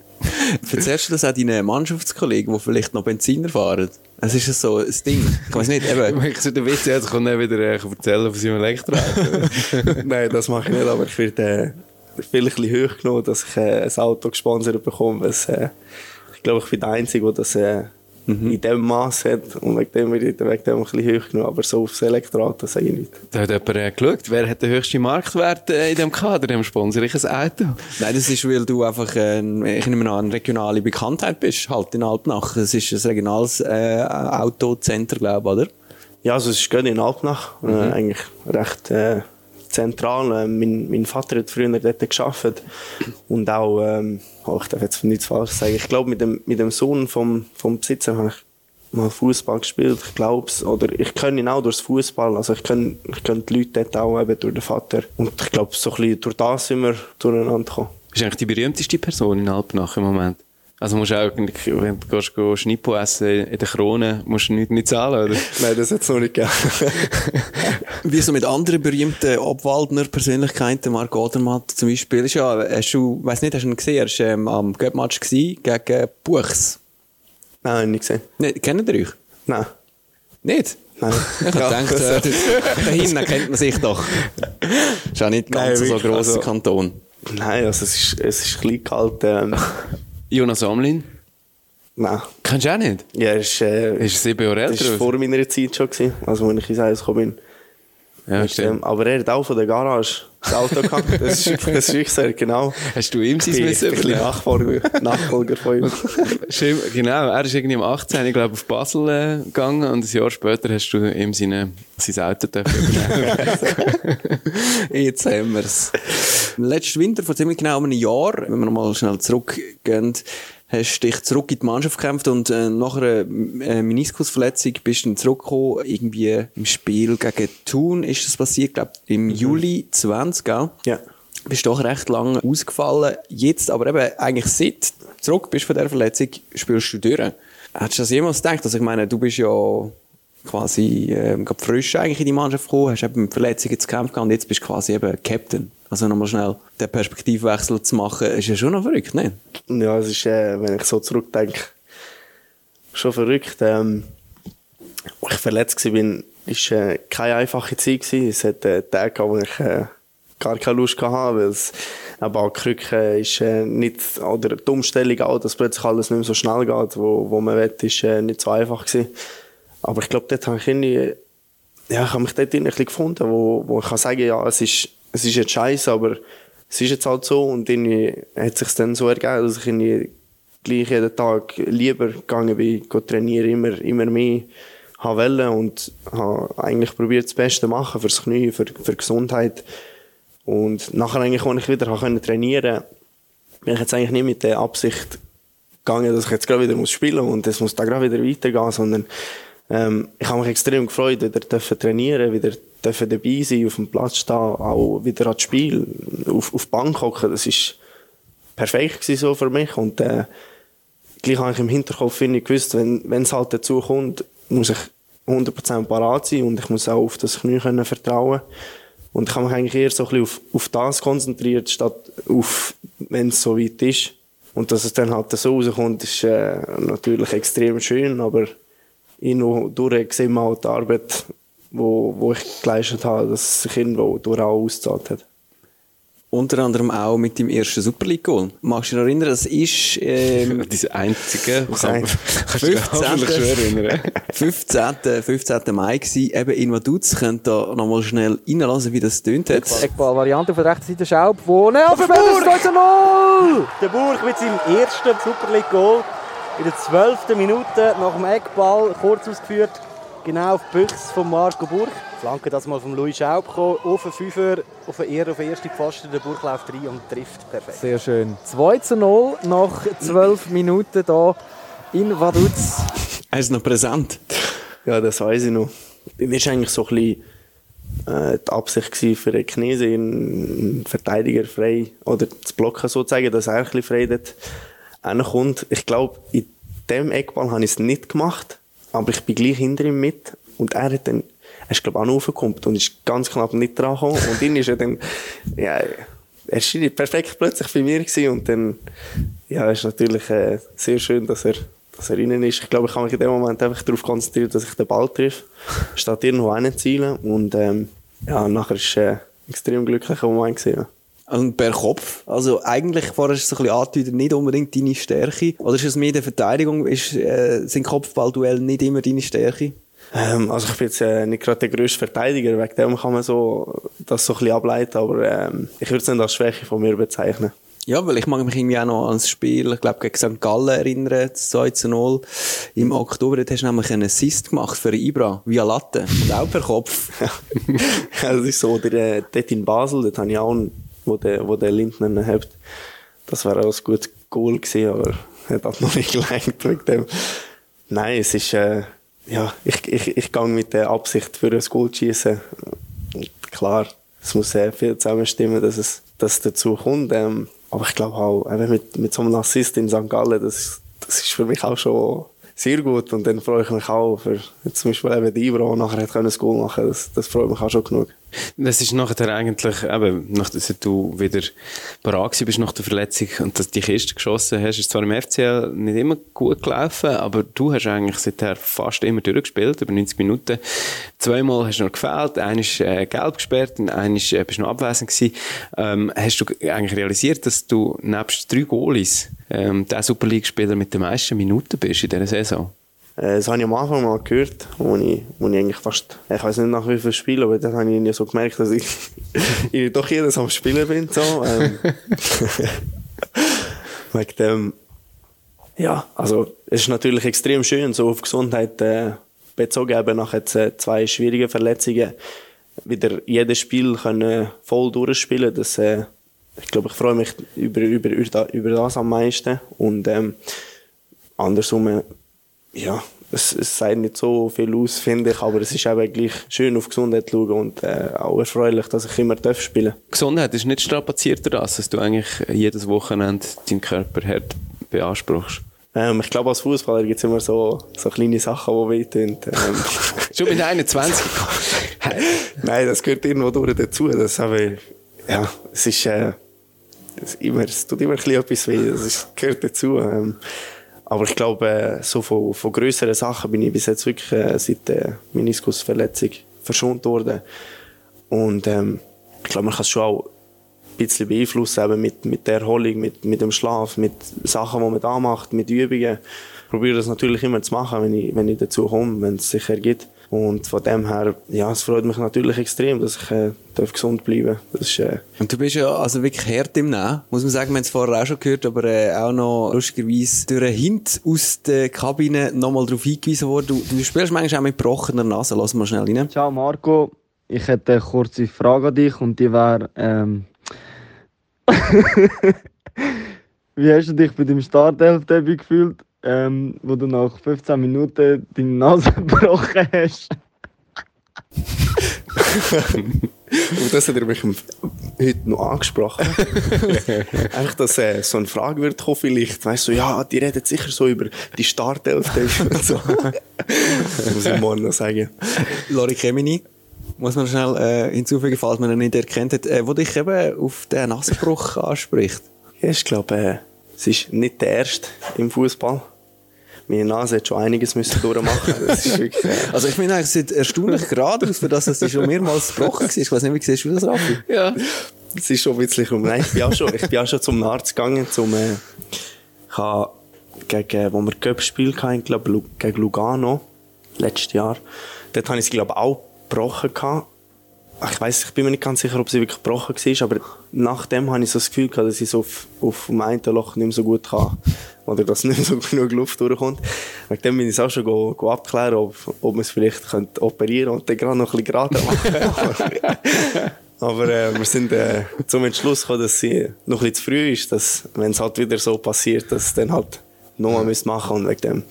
Erzählst du das auch deinen Mannschaftskollegen, die vielleicht noch Benziner fahren? Es ist so ein Ding. Ich weiß nicht, eben. Ich so den Witz jetzt kann er wieder äh, erzählen von seinem Elektroauto. Nein, das mache ich nicht, aber ich werde äh, vielleicht ein bisschen hoch genommen, dass ich äh, ein Auto gesponsert bekomme. Was, äh, ich glaube, ich bin der Einzige, der das äh, mhm. in dem Maß hat. Und wegen dem ich wegen dem ein bisschen hoch genommen. Aber so aufs Elektroauto sage ich nicht. Da hat jemand äh, geschaut, wer hat den höchsten Marktwert äh, in diesem Kader? Dem sponsere ich ein Auto. Nein, das ist, weil du einfach, äh, ich nehme an, eine regionale Bekanntheit bist, halt in Alpnach. Es ist ein regionales äh, Autocenter, glaube ich, oder? Ja, also es ist gerade in Alpnach. Mhm. Äh, eigentlich recht äh, zentral. Äh, mein, mein Vater hat früher dort gearbeitet. Und auch, ähm, oh, ich darf jetzt nichts falsch sagen, ich glaube, mit dem, mit dem Sohn vom, vom Besitzer habe ich mal Fußball gespielt, ich glaube es. Oder ich kenne ihn auch durchs Fußball. Also ich kenne, ich kenne die Leute dort auch eben durch den Vater. Und ich glaube, so ein bisschen durch das sind wir durcheinander gekommen. Bist du eigentlich die berühmteste Person in Alpnach im Moment? Also musst du auch, wenn du gehst, go Schnippo essen in der Krone, musst du nicht, nicht zahlen, oder? Nein, das hat es noch nicht gegeben. Wie so mit anderen berühmten Obwaldner Persönlichkeiten, Marc Odermatt zum Beispiel, ist ja, hast du, weiss nicht, hast du ihn gesehen, er war ähm, am Göttmatch gegen Buchs. Nein, nicht gesehen. Nee, kennt ihr euch? Nein. Nicht? Nein. Ich ja. gedacht, äh, dahin kennt man sich doch. Ist ja nicht ganz Nein, so ein grosser also, Kanton. Nein, also es ist, es ist klein gehalten. Ähm. Jonas Amlin? Nein. Kennst du auch nicht? Ja, ist, äh, ist sieben Jahre älter? Das war vor meiner Zeit schon, gewesen, also wenn ich ins Haus gekommen bin. Ja, ähm, aber er hat auch von der Garage das Auto gehabt. Das ist, das ist wirklich sehr genau. Hast du ihm sein Müssen übernehmen? Nachfolger, Nachfolger von ihm. genau, er ist irgendwie am 18. Ich glaube, auf Basel äh, gegangen und ein Jahr später hast du ihm seine, sein Auto übernehmen Jetzt haben wir es. Letzten Winter, vor ziemlich genau einem Jahr, wenn wir nochmal schnell zurückgehen, hast dich zurück in die Mannschaft gekämpft und äh, nach einer äh, Meniskusverletzung bist du dann zurückgekommen, irgendwie im Spiel gegen Thun ist das passiert, glaube im mhm. Juli 20, gell? Ja. Bist doch recht lange ausgefallen. Jetzt aber eben eigentlich seit zurück bist von der Verletzung, spielst du durch. Hättest du das jemals gedacht? Also ich meine, du bist ja quasi äh, frisch eigentlich in die Mannschaft gekommen, hast eben mit Verletzungen zu kämpfen und jetzt bist du quasi eben Captain. Also nochmal schnell den Perspektivwechsel zu machen, ist ja schon noch verrückt, ne? Ja, es ist, äh, wenn ich so zurückdenke, schon verrückt. Ähm, als ich verletzt war, war äh, keine einfache Zeit. Gewesen. Es hat äh, Tage, wo ich äh, gar keine Lust hatte, weil es aber auch Krücken ist äh, nicht, oder die Umstellung auch, dass plötzlich alles nicht mehr so schnell geht, wo, wo man will, ist äh, nicht so einfach gewesen. Aber ich glaube, dort habe ich irgendwie, ja, ich habe mich dort ein bisschen gefunden, wo, wo ich kann sagen, ja, es ist, es ist jetzt scheiße, aber es ist jetzt halt so und irgendwie hat sich dann so ergeben, dass ich irgendwie gleich jeden Tag lieber gegangen bin, trainieren, immer, immer mehr habe und habe eigentlich probiert, das Beste zu machen fürs Knie, für, für Gesundheit. Und nachher eigentlich, als ich wieder konnte trainieren bin ich jetzt eigentlich nicht mit der Absicht gegangen, dass ich jetzt gerade wieder muss spielen und es muss da gerade wieder weitergehen, sondern ähm, ich habe mich extrem gefreut, wieder dürfen trainieren, wieder dürfen dabei sein, auf dem Platz stehen, auch wieder ans Spiel, auf, auf Bank hocken, das ist perfekt so für mich. Und äh, gleich habe ich im Hinterkopf ich gewusst, wenn es halt dazu kommt, muss ich 100% parat sein und ich muss auch auf das Knie können vertrauen. Und ich habe mich eigentlich eher so ein bisschen auf, auf das konzentriert, statt auf, wenn es so weit ist. Und dass es dann halt so rauskommt, ist äh, natürlich extrem schön, aber in und durch wir auch die Arbeit, wo, wo ich geleistet habe, dass es sich irgendwo durch auch ausgezahlt hat. Unter anderem auch mit dem ersten Super League Goal. Magst du dich erinnern, das ist, ähm, Diese einzige, Das ein- 15. 15. 15. Mai gewesen, eben in Vaduz. Könnt ihr noch mal schnell reinlassen, wie das tönt hat. Eckball-Variante auf der rechten Seite Schaub, wo ne, auf dem Burg 2 zu 0! Der Burg mit seinem ersten Super League Goal in der 12. Minute nach dem Eckball, kurz ausgeführt, genau auf die Büchse von Marco Burg. Flanke das mal vom Louis Schaub gekommen, auf den Fünfer, auf den Ehr, auf den ersten Pfosten, der Burg läuft rein und trifft perfekt. Sehr schön. 2 zu 0 nach 12 Minuten hier in Vaduz. Er ist noch präsent. Ja, das weiß ich noch. Bei mir war eigentlich so ein bisschen äh, die Absicht für den Knese einen Verteidiger frei oder zu blocken sozusagen, dass er ein bisschen frei dort hinkommt. Ich glaube, in dem Eckball habe ich es nicht gemacht, aber ich bin gleich hinter ihm mit und er hat dann, er ist glaube ich auch noch raufgekommen und ist ganz knapp nicht dran gekommen und dann ist er dann, ja, er war perfekt plötzlich bei mir gewesen und dann, ja, ist natürlich äh, sehr schön, dass er dass er rein ist. Ich glaube, ich habe mich in dem Moment einfach darauf konzentriert, dass ich den Ball treffe, statt irgendwo hinzuzielen. Und ähm, ja, nachher es äh, extrem glücklicher Moment. Gewesen, ja. Und per Kopf. Also eigentlich vorher ist es so ein bisschen angedeutet, nicht unbedingt deine Stärke. Oder ist es mehr der Verteidigung? Ist, äh, sind Kopfballduelle nicht immer deine Stärke? Ähm, also ich bin jetzt äh, nicht gerade der grösste Verteidiger, wegen dem kann man so, das so ein bisschen ableiten, aber ähm, ich würde es nicht als Schwäche von mir bezeichnen. Ja, weil ich mag mich irgendwie auch noch ans Spiel, ich glaube, gegen St. Gallen erinnern, das 2 zu 0. Im Oktober dort hast du nämlich einen Assist gemacht für Ibra, via Latte. Und auch per Kopf. ja, das ist so, der, äh, dort in Basel, dort habe ich auch einen, wo der, wo der Lindner hat. Das wäre auch ein gutes Goal gewesen, aber hat auch noch nicht gelangt wegen dem. Nein, es ist, äh, ja, ich, ich, ich gehe mit der Absicht für ein Goal schießen. Klar, es muss sehr viel zusammenstimmen, dass es, dass es dazu kommt. Ähm, aber ich glaube auch, eben mit, mit so einem Assist in St. Gallen, das, das ist für mich auch schon sehr gut. Und dann freue ich mich auch für zum Beispiel eben die Ibra, nachher hat können ein Goal machen Das, das freut mich auch schon genug. Das ist nachher eigentlich, eben, nachdem du wieder bereit bist nach der Verletzung und dass die Kiste geschossen hast, ist zwar im FCL nicht immer gut gelaufen, aber du hast eigentlich seither fast immer durchgespielt, über 90 Minuten. Zweimal hast du noch gefehlt, einmal ist äh, gelb gesperrt und einmal äh, bist noch abwesend gewesen. Ähm, hast du eigentlich realisiert, dass du nebst drei Goalies ähm, der Super League-Spieler mit den meisten Minuten bist in dieser Saison? Äh, Das habe ich am Anfang mal gehört, wo ich, wo ich eigentlich fast, ich weiß nicht nach wie viel Spiel, aber dann habe ich so gemerkt, dass ich, ich doch jedes am Spielen bin. So. Ähm, wegen dem, ja, also es ist natürlich extrem schön, so auf Gesundheit äh, bezogen, eben nach jetzt äh, zwei schwierigen Verletzungen wieder jedes Spiel können voll durchspielen. Das, äh, ich glaube, ich freue mich über, über, über das am meisten. Und ähm, andersrum, äh, ja, es, es sagt nicht so viel aus, finde ich, aber es ist eben gleich schön auf Gesundheit zu schauen und äh, auch erfreulich, dass ich immer darf spielen Gesundheit ist nicht strapaziert das, dass du eigentlich jedes Wochenende deinen Körper hart beanspruchst. ähm, Ich glaube, als Fußballer gibt es immer so, so kleine Sachen, die wehtun. Ähm, Schon mit 21. Nein, das gehört irgendwo durch dazu. Das aber, ja, es ist, äh, es, immer, es tut immer ein bisschen etwas weh. Das ist, gehört dazu. Ähm, aber ich glaube, äh, so von, von grösseren Sachen bin ich bis jetzt wirklich äh, seit der Meniskusverletzung verschont worden. Und ähm, ich glaube, man kann es schon auch ein bisschen beeinflussen, mit, mit der Erholung, mit, mit dem Schlaf, mit Sachen, die man da macht, mit Übungen. Ich probiere das natürlich immer zu machen, wenn ich, wenn ich dazu komme, wenn es sich ergibt. Und von dem her, ja, es freut mich natürlich extrem, dass ich äh, darf gesund bleiben Das ist, äh, Und du bist ja also wirklich hart im Nehmen, muss man sagen. Wir haben es vorher auch schon gehört, aber äh, auch noch lustigerweise durch einen Hint aus der Kabine nochmal darauf hingewiesen worden. Du, du spielst manchmal auch mit gebrochener Nase. Lass mal schnell rein. Ciao Marco, ich hätte eine kurze Frage an dich und die wäre, ähm, wie hast du dich bei dem Startelf-Debüt gefühlt, ähm, wo du nach 15 Minuten deine Nase gebrochen hast? Und das hat er mich heute noch angesprochen. Einfach, dass äh, so eine Frage wird kommen vielleicht. Weißt du, so, ja, die reden sicher so über die Startelf und so. das muss ich morgen noch sagen. Lori Kemini, muss man schnell äh, hinzufügen, falls man ihn nicht erkennt hat, äh, wo dich eben auf den Nasenbruch anspricht. Ja, ich glaube, äh, es ist nicht der erste im Fußball. Meine Nase hat schon einiges müssen durchmachen. Äh, Also ich eigentlich, es sieht erstaunlich gerade aus, für das, dass sie schon mehrmals gebrochen war. Ich weiß nicht, wie siehst du das, Raffi? ja, es ist schon ein bisschen rum. Nein, ich bin auch schon, ich bin auch schon zum Arzt gegangen, zum, äh, ich habe gegen, wo wir Cup ich glaube, gegen Lugano, letztes Jahr. Dort habe ich es, glaube ich, auch gebrochen gehabt. Ich weiss, ich bin mir nicht ganz sicher, ob sie wirklich gebrochen war, aber nachdem habe ich so das Gefühl gehabt, dass ich so auf, auf dem einen Loch nicht mehr so gut kann. Oder dass nicht mehr so genug Luft durchkommt. Wegen dem bin ich es auch schon go, go abklären, ob, ob man es vielleicht könnte operieren und dann gerade noch ein bisschen gerade machen. Aber äh, wir sind äh, zum Entschluss gekommen, dass sie noch ein bisschen zu früh ist, dass, wenn es halt wieder so passiert, dass dann halt nochmal müssen machen und wegen dem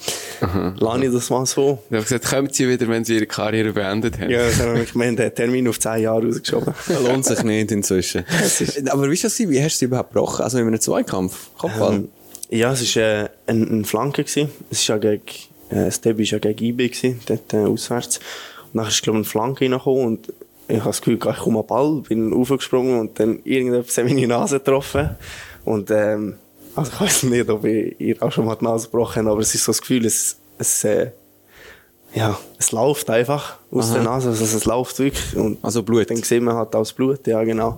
lasse ich das mal so. Ich habe gesagt, kommt sie wieder, wenn sie ihre Karriere beendet haben. Ja, das haben wir, wir haben den Termin auf 10 Jahre rausgeschoben. Lohnt sich nicht inzwischen. Aber wie ist das? Wie hast du sie überhaupt gebrochen? Also in einem Zweikampf? Kopfball? Ähm, ja, es war äh, ein, ein Flanke. Gewesen. Es ist ja gegen, äh, das Derby war ja gegen IB, gewesen, dort äh, auswärts. Und nachher ist, glaube ich, ein Flanke reingekommen und ich habe das Gefühl, ich komme am Ball, bin aufgesprungen und dann irgendetwas hat meine Nase getroffen. Und ähm, also ich weiß nicht, ob ich ihr auch schon mal die Nase gebrochen habe, aber es ist so das Gefühl, es, es, äh, ja, es läuft einfach aus Aha. der Nase, also es läuft wirklich. Und Also Blut. dann sieht man halt auch das Blut, ja genau.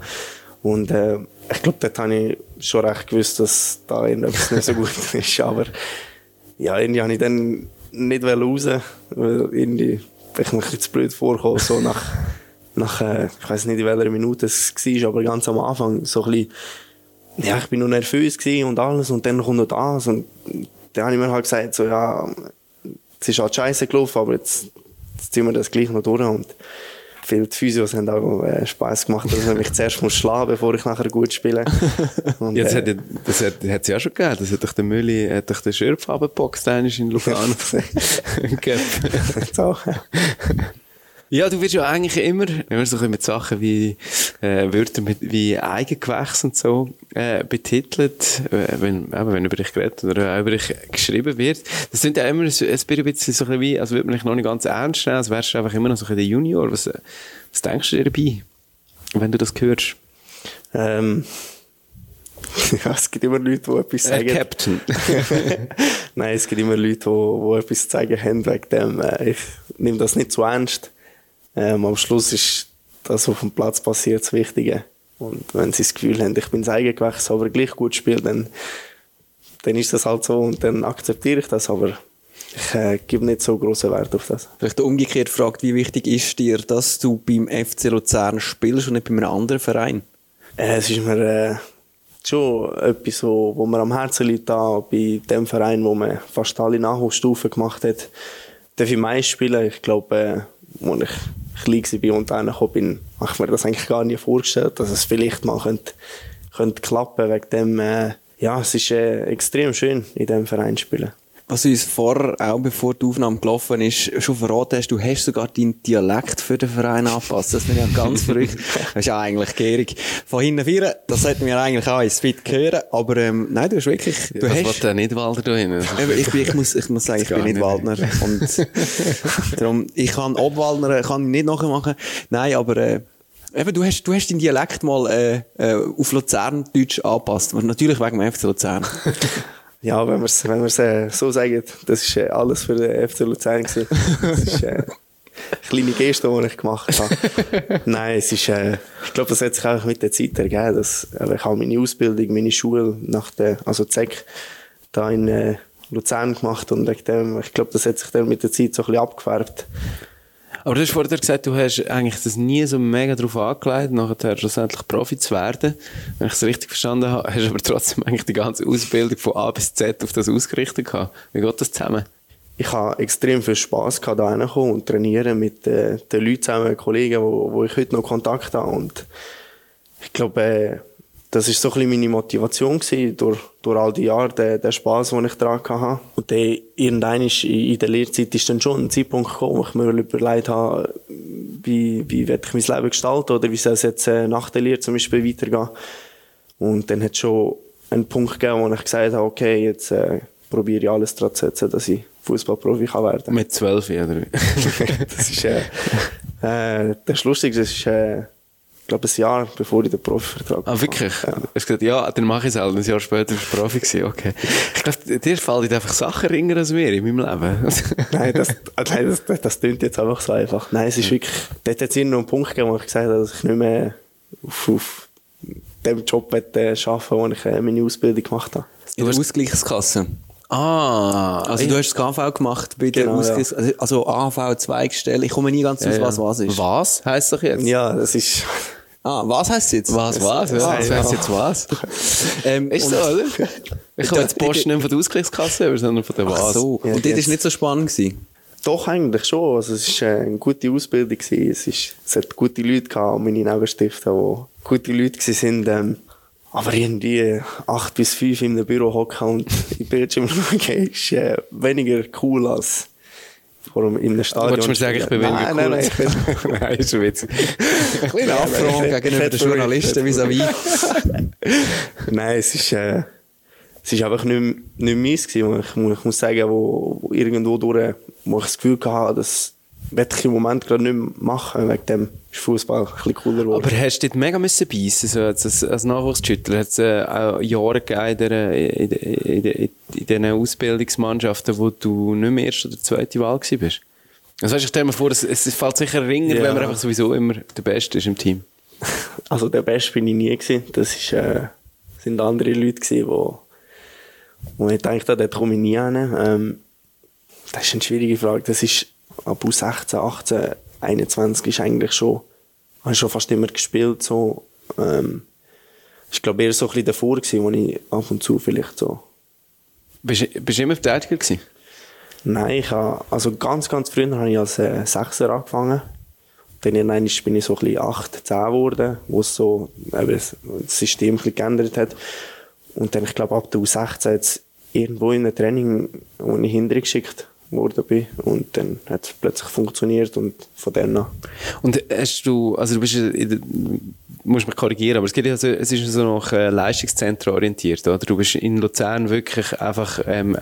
Und äh, ich glaube, dort habe ich schon recht gewusst, dass da irgendetwas nicht so gut ist. Aber ja, irgendwie habe ich dann nicht raus, weil irgendwie ich bisschen zu blöd vorgekommen, so nach, nach äh, ich weiß nicht in welcher Minute es war, aber ganz am Anfang so ein bisschen, ja, ich bin noch nervös und alles und dann kommt noch das und dann habe ich mir halt gesagt, so ja, es ist halt scheiße gelaufen, aber jetzt, jetzt ziehen wir das gleich noch durch und viele Physios haben auch äh, Spass gemacht, dass man mich zuerst muss schlagen bevor ich nachher gut spiele. Und, Ja, das, äh, hat, ja- das hat, hat es ja schon gegeben. Das hat doch der Mülli, hat doch den Schürpf abgeboxt, in Lugano. Gell? so. Ja, du wirst ja eigentlich immer, wenn wir so ein mit Sachen wie äh, Wörter mit, wie Eigengewächs und so äh, betitelt, äh, wenn, eben, wenn über dich geredet oder auch über dich geschrieben wird, das sind ja immer so- ein bisschen so ein wie, als würde man dich noch nicht ganz ernst nehmen, als wärst du einfach immer noch so ein der Junior. Was, äh, was denkst du dir dabei, wenn du das hörst? Ähm, ja, es gibt immer Leute, die etwas Äh, sagen. Captain. Nein, es gibt immer Leute, die, die etwas zu sagen haben wegen dem. Äh, ich nehme das nicht zu ernst. Ähm, am Schluss ist das, was auf dem Platz passiert, das Wichtige. Und wenn sie das Gefühl haben, ich bin das Eigengewächs, aber gleich gut spiele, dann, dann ist das halt so und dann akzeptiere ich das. Aber ich äh, gebe nicht so großen Wert auf das. Vielleicht umgekehrt fragt, wie wichtig ist dir, dass du beim FC Luzern spielst und nicht bei einem anderen Verein? Äh, es ist mir äh, schon etwas, wo, wo mir am Herzen liegt, da, bei dem Verein, wo man fast alle Nachwuchsstufen gemacht hat. Darf ich meist spielen. Ich glaube, äh, als ich klein war und reingekommen bin, habe ich mir das eigentlich gar nicht vorgestellt, dass es vielleicht mal könnte, könnte klappen wegen dem, äh, ja, es ist äh, extrem schön, in diesem Verein zu spielen. Was du uns vorher, auch bevor die Aufnahme gelaufen ist, schon verraten hast, du hast sogar deinen Dialekt für den Verein angepasst. Das finde ich ja ganz verrückt. Das ist ja eigentlich gierig. Von hinten vieren, das sollten wir eigentlich auch ins Fit hören. Aber ähm, nein, du hast wirklich... Du Was hast, will der Nidwalder da hinten? Ich, bin, ich, muss, ich muss sagen, ich Das bin nicht Waldner. Und darum, ich kann Obwaldner kann ich nicht nachmachen. Nein, aber äh, eben, du, hast, du hast deinen Dialekt mal äh, äh, auf Luzerndeutsch angepasst. Natürlich wegen dem FC Luzern. Ja, wenn wir es wenn wir's, äh, so sagen, das war äh, alles für den FC Luzern. gewesen. Das ist äh, eine kleine Geste, die ich gemacht habe. Nein, es ist, äh, ich glaube, das hat sich auch mit der Zeit ergeben. Dass, äh, ich habe meine Ausbildung, meine Schule nach der, also ZEC, da in äh, Luzern gemacht und wegen dem, ich glaube, das hat sich dann mit der Zeit so ein bisschen abgefärbt. Aber du hast vorher gesagt, du hast eigentlich das nie so mega darauf angelegt, nachher schlussendlich Profi zu werden. Wenn ich es richtig verstanden habe, hast du aber trotzdem eigentlich die ganze Ausbildung von A bis Z auf das ausgerichtet gehabt. Wie geht das zusammen? ich habe extrem viel Spass gehabt, da reinkommen und trainieren mit äh, den Leuten zusammen, Kollegen, wo, wo ich heute noch Kontakt habe. Und ich glaube, äh, das ist so ein bisschen meine Motivation gewesen, durch, durch all die Jahre, der, der Spaß, den ich daran hatte. Und dann, irgendwann ist, in der Lehrzeit ist dann schon ein Zeitpunkt gekommen, wo ich mir überlegt habe, wie, wie werde ich mein Leben gestalten oder wie soll es jetzt äh, nach der Lehre zum Beispiel weitergehen. Und dann hat es schon einen Punkt gegeben, wo ich gesagt habe, okay, jetzt äh, probiere ich alles daran zu setzen, dass ich Fußballprofi kann werden. Mit zwölf, oder? das ist, äh, äh, das ist lustig, das ist, äh, glaube, ein Jahr bevor ich den Profivertrag Ah, wirklich? Ja. Du hast gesagt, ja, dann mache ich es halt. Ein Jahr später bist du Profi gewesen. Okay. Ich glaube, dir fallen einfach Sachen ringer als mir in meinem Leben. nein, das, nein, das, das, das klingt jetzt einfach so einfach. Nein, es ist wirklich, dort hat es noch einen Punkt gegeben, wo ich gesagt habe, dass ich nicht mehr auf, auf dem Job arbeiten möchte, wo ich äh, meine Ausbildung gemacht habe. In der Ausgleichskasse? Ah, also du hast das KV gemacht bei der Genau, ja. Also, also AV Zweigstelle. Ich komme nie ganz aus, was was ist. Was heisst doch jetzt? Ja, das ist, Ah, was heisst es jetzt? Was, was? Ja, Ah, was heisst jetzt was? Ähm, Ist so, oder? Ich habe jetzt Post nicht von der Ausgleichskasse, sondern von der Ach Was. so. Ja, Und dort jetzt- war nicht so spannend. Gewesen. Doch, eigentlich schon. Also, es war äh, eine gute Ausbildung. Gewesen. Es, ist, es hat gute Leute gehabt, meine Nebenstifte, die gute Leute waren. Ähm, aber irgendwie acht bis fünf in einem Büro hocken und im Bildschirm schauen, ist äh, weniger cool als vor allem in einem Stadion. Wolltest du mir sagen, ich bin weniger nein, cool? Nein, nein, bin, Nein, ist schon witzig. Ein kleiner Affront gegenüber den Journalisten vis-à-vis. Nein, es ist, äh, es ist einfach nicht, nicht meins gewesen. Ich, mu- ich muss sagen, wo, wo irgendwo durch, wo ich das Gefühl hatte, das werde ich im Moment gerade nicht mehr machen. Wegen dem ist Fußball ein bisschen cooler geworden. Aber hast du dort mega müssen beißen, so als, als, Nachwuchsschüttler? Hat es äh, auch Jahre gegeben in, der, in, in, in diesen Ausbildungsmannschaften, wo du nicht mehr erste oder zweite Wahl gewesen bist? Also weißt, ich stelle mir vor, es, es fällt sicher Ringer, Ja. wenn man einfach sowieso immer der Beste ist im Team. Also der Beste bin ich nie gewesen. Das ist, äh, sind andere Leute gewesen, wo, wo ich gedacht habe, dort komme ich nie hin. Ähm, das ist eine schwierige Frage. Das ist ab U16, 18, 21 ist eigentlich schon, habe ich schon fast immer gespielt, so, ähm, ich glaube eher so ein bisschen davor gewesen, wo ich ab und zu vielleicht so, Bist, bist du immer Verteidiger gewesen? Nein, ich habe, also ganz, ganz früher habe ich als äh, Sechser angefangen. Dann irgendwann bin ich so ein bisschen 8, 10 geworden, wo es so eben das System ein bisschen geändert hat. Und dann, ich glaube, ab der U16 hat es irgendwo in einem Training, wo ich hintergeschickt worden bin. Und dann hat es plötzlich funktioniert und von dann an. Und hast du, also du bist, musst mich korrigieren, aber es, geht ja so, es ist so nach äh, Leistungszentren orientiert, oder? Du bist in Luzern wirklich einfach ähm,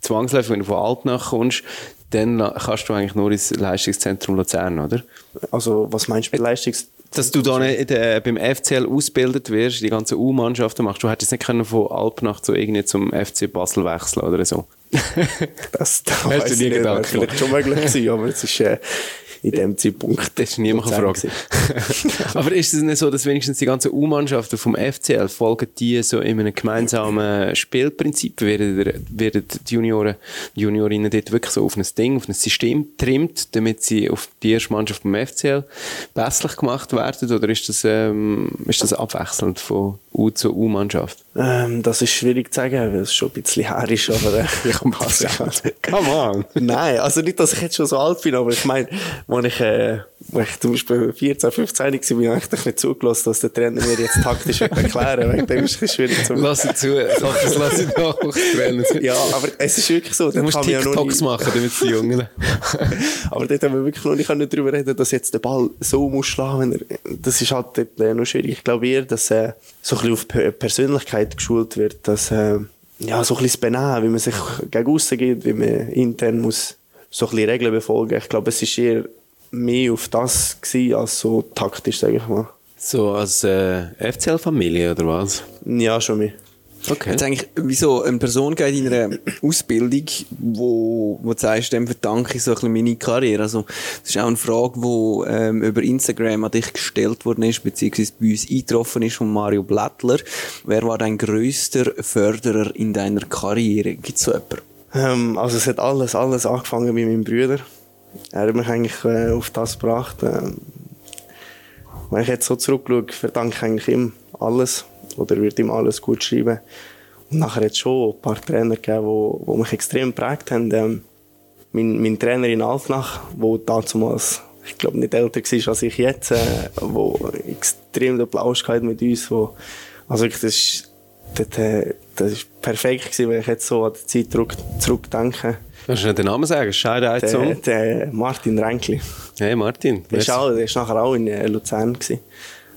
zwangsläufig, wenn du von Altnach kommst, dann kannst du eigentlich nur ins Leistungszentrum Luzern, oder? Also, was meinst du bei Leistungs... Dass du da nicht äh, beim FCL ausgebildet wirst, die ganzen U-Mannschaften machst, du hättest nicht können von Alpnach zu irgendwie zum FC Basel wechseln oder so. Das, das du ich nicht, Gedanken wäre vielleicht schon möglich gewesen, aber es ist äh, in dem Zeitpunkt... Das ist niemand gefragt. Aber ist es nicht so, dass wenigstens die ganzen U-Mannschaften vom FCL folgen die so in einem gemeinsamen Spielprinzip? Werden, werden die Junioren, die Juniorinnen dort wirklich so auf ein Ding, auf ein System trimmt, damit sie auf die erste Mannschaft vom FCL besser gemacht werden? Oder ist das, ähm, ist das abwechselnd von U zu U-Mannschaft? Ähm, das ist schwierig zu sagen, weil es schon ein bisschen her ist, aber äh, ich passe Come on! Nein, also nicht, dass ich jetzt schon so alt bin, aber ich meine, als ich, äh, als ich zum Beispiel 14, 15 war, habe ich eigentlich nicht zugelassen, dass der Trainer mir jetzt taktisch erklären Wegen dem ist es schwierig zu Lass es zu, ich hoffe, das lasse ich nach. Ja, aber es ist wirklich so. Du musst ja noch TikToks nie- machen, damit die Jungen... Aber dort haben wir wirklich noch nicht können darüber reden, dass jetzt der Ball so muss schlagen, wenn er, das ist halt dort äh, noch schwierig. Ich glaube eher, dass äh, so ein bisschen auf Pe- Persönlichkeit geschult wird, dass äh, ja, so ein bisschen das Benehmen, wie man sich gegen aussen geht, wie man intern muss so ein bisschen Regeln befolgen. Ich glaube, es ist eher mehr auf das gewesen, als so taktisch, sage ich mal. So als äh, FCL-Familie oder was? Ja, schon mehr. Okay. Jetzt eigentlich, wieso eine Person geht in einer Ausbildung, wo, wo du sagst, dem verdanke ich so ein bisschen meine Karriere. Also, das ist auch eine Frage, die ähm, über Instagram an dich gestellt worden ist, beziehungsweise bei uns eingetroffen ist von Mario Blättler. Wer war dein grösster Förderer in deiner Karriere? Gibt es so jemanden? Ähm, also es hat alles, alles angefangen bei meinem Bruder. Er hat mich eigentlich äh, auf das gebracht. Ähm, wenn ich jetzt so zurückschaue, verdanke ich eigentlich ihm alles oder würde ihm alles gut schreiben. Und nachher hat es schon ein paar Trainer gegeben, die, mich extrem geprägt haben. Ähm, mein, mein Trainer in Altnach, der damals, ich glaube, nicht älter war als ich jetzt, äh, wo extrem den Plausch hatte mit uns, wo, Also wirklich, das ist, das, äh, das perfekt gewesen, wenn ich jetzt so an die Zeit zurück, zurückdenke. Kannst du nicht den Namen sagen? Scheide ein Der, Martin Renkli. Hey Martin. Der ist, auch, der ist nachher auch in äh, Luzern gewesen.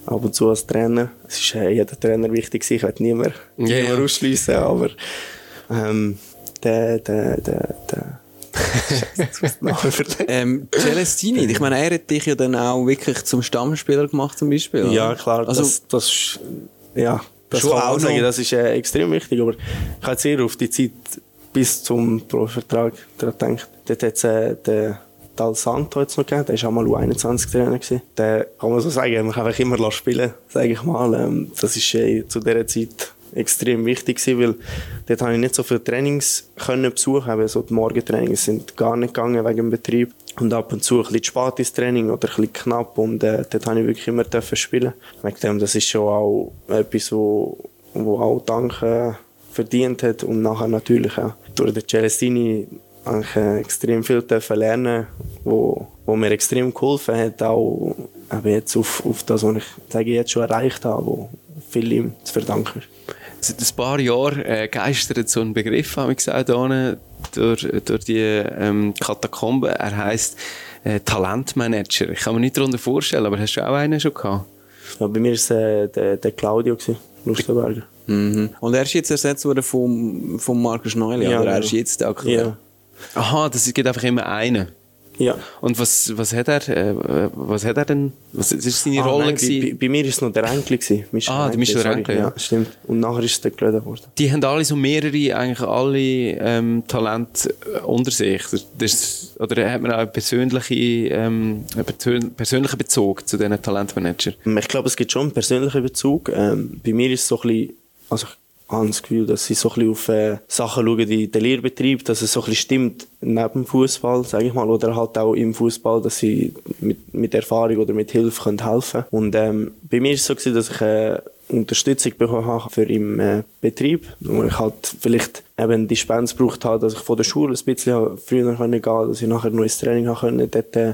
Ab und zu als Trainer. Es war äh, jeder Trainer wichtig gewesen. Ich will niemand, Ja, niemand ausschliessen, aber ähm, der, der, der, der jetzt. Ähm, Celestini, ich meine, er hat dich ja dann auch wirklich zum Stammspieler gemacht zum Beispiel. oder? Ja, klar. Also, das, das ist, ja, das Schon kann man auch sagen. noch- Das ist äh, extrem wichtig. Aber ich habe sehr auf die Zeit bis zum Profivertrag daran gedacht. Dort hat es äh, den Dal Santo jetzt noch gegeben. Der war auch mal U21-Trainer. gewesen. Der kann man so sagen, man kann einfach immer spielen, sage ich mal. Ähm, das ist äh, zu dieser Zeit extrem wichtig gewesen, weil dort habe ich nicht so viele Trainings können besuchen. Eben so die Morgentrainings sind gar nicht gegangen wegen dem Betrieb. Und ab und zu ein bisschen spät ins Training oder ein bisschen knapp und äh, dort habe ich wirklich immer dürfen spielen. Wegen dem, das ist schon auch etwas, wo, wo auch Dank äh, verdient hat und nachher natürlich auch durch den Celestini äh, extrem viel lernen, wo, wo mir extrem geholfen hat, auch eben jetzt auf, auf das, was ich sage, jetzt schon erreicht habe, wo viel ihm zu verdanken ist. Seit ein paar Jahren äh, geistert so ein Begriff, habe ich gesagt, hier, durch, durch die ähm, Katakombe. Er heisst äh, Talentmanager. Ich kann mir nicht darunter vorstellen, aber hast du auch einen schon gehabt? Ja, bei mir war es äh, der, der Claudio, gewesen, Lustenberger. mhm. Und er ist jetzt ersetzt worden vom, vom Markus Neuli, Ja, oder? Er ja. ist jetzt aktuell. Ja. Aha, das gibt einfach immer einen. Ja. Und was, was hat er, äh, was hat er denn, was ist seine Ah, Rolle nein, gewesen? bei, bei, mir war es noch der Enkel. Gewesen. Michel Ah, der Michel. Renkli, ja. ja. stimmt. Und nachher ist es der Glöder geworden. Die haben alle so mehrere, eigentlich alle ähm, Talente äh, unter sich. Das, oder hat man auch einen persönliche, ähm, einen persön- persönlichen Bezug zu diesen Talentmanagern? Ich glaube, es gibt schon einen persönlichen Bezug. Ähm, bei mir ist es so ein bisschen, also ich habe das Gefühl, dass sie so ein auf äh, Sachen schauen, die den Lehrbetrieb, dass es so ein stimmt neben dem Fußball, sage ich mal, oder halt auch im Fußball, dass sie mit, mit Erfahrung oder mit Hilfe können helfen. Und ähm, bei mir ist es so dass ich äh, Unterstützung bekommen habe für im äh, Betrieb, wo ich halt vielleicht eben Dispens gebraucht habe, dass ich von der Schule ein bisschen früher können gehen, dass ich nachher noch ins Training können. Dort äh,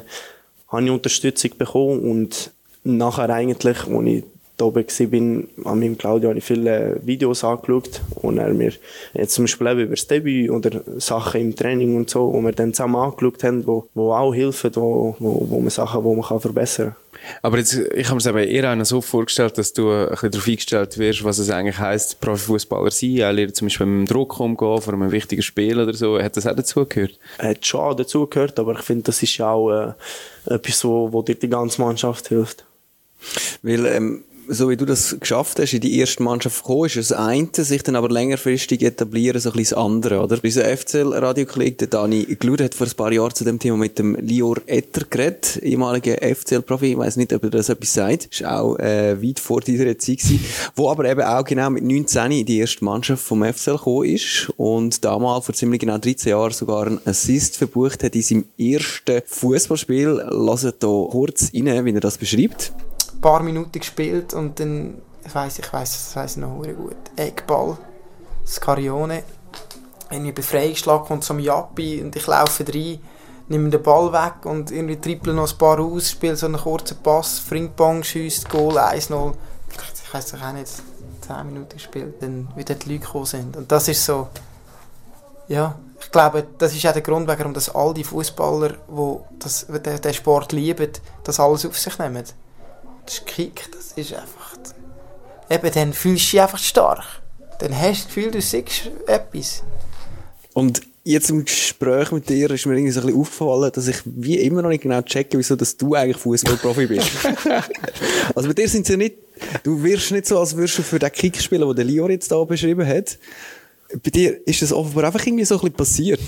habe ich Unterstützung bekommen und nachher eigentlich, als ich da oben war, an meinem Claudio, habe ich viele Videos angeschaut und er mir jetzt zum Beispiel eben über das Debüt oder Sachen im Training und so, wo wir dann zusammen angeschaut haben, wo, wo auch helfen, wo, wo, wo man Sachen, wo man kann verbessern kann. Aber jetzt, ich habe mir es eben eher einer so vorgestellt, dass du ein bisschen darauf eingestellt wirst, was es eigentlich heisst, Profifußballer sein. Er lernt zum Beispiel mit dem Druck umgehen, vor einem wichtigen Spiel oder so. Hat das auch dazugehört? Hat schon auch dazugehört, aber ich finde, das ist ja auch äh, etwas, wo, wo dir die ganze Mannschaft hilft. Weil, ähm, so wie du das geschafft hast, in die erste Mannschaft gekommen, ist das eine, sich dann aber längerfristig etablieren, so ein bisschen das andere, oder? Bei unserem FCL-Radio-Kollege, der Dani Glur, hat vor ein paar Jahren zu dem Thema mit dem Lior Etter geredet, ehemaliger FCL-Profi, ich weiss nicht, ob er das etwas sagt, ist auch äh, weit vor dieser Zeit gewesen, wo aber eben auch genau mit 19 in die erste Mannschaft vom FCL gekommen ist und damals vor ziemlich genau 13 Jahren sogar einen Assist verbucht hat in seinem ersten Fußballspiel. Lasst hier kurz rein, wie er das beschreibt. Ein paar Minuten gespielt und dann, ich weiss, ich weiss, das ich noch sehr gut. Eckball, Scarione, irgendwie Befreiungsschlag kommt zum Jappi und ich laufe rein, nehme den Ball weg und irgendwie triple noch ein paar aus, spiele so einen kurzen Pass, Fringpong, schießt, Goal 1-0. Ich doch auch nicht, 10 Minuten gespielt, dann wieder die Leute gekommen sind. Und das ist so, ja, ich glaube, das ist auch der Grund, warum dass all die Fußballer, die das, den Sport lieben, das alles auf sich nehmen. Das ist Kick, das ist einfach. Eben, dann fühlst du dich einfach stark. Dann hast du das Gefühl, du siehst etwas. Und jetzt im Gespräch mit dir ist mir irgendwie so ein bisschen aufgefallen, dass ich wie immer noch nicht genau checke, wieso dass du eigentlich Fußballprofi bist. also bei dir sind ja nicht, du wirst nicht so, als würdest du für den Kick spielen, den der Lior jetzt da beschrieben hat. Bei dir ist das offenbar einfach irgendwie so ein bisschen passiert.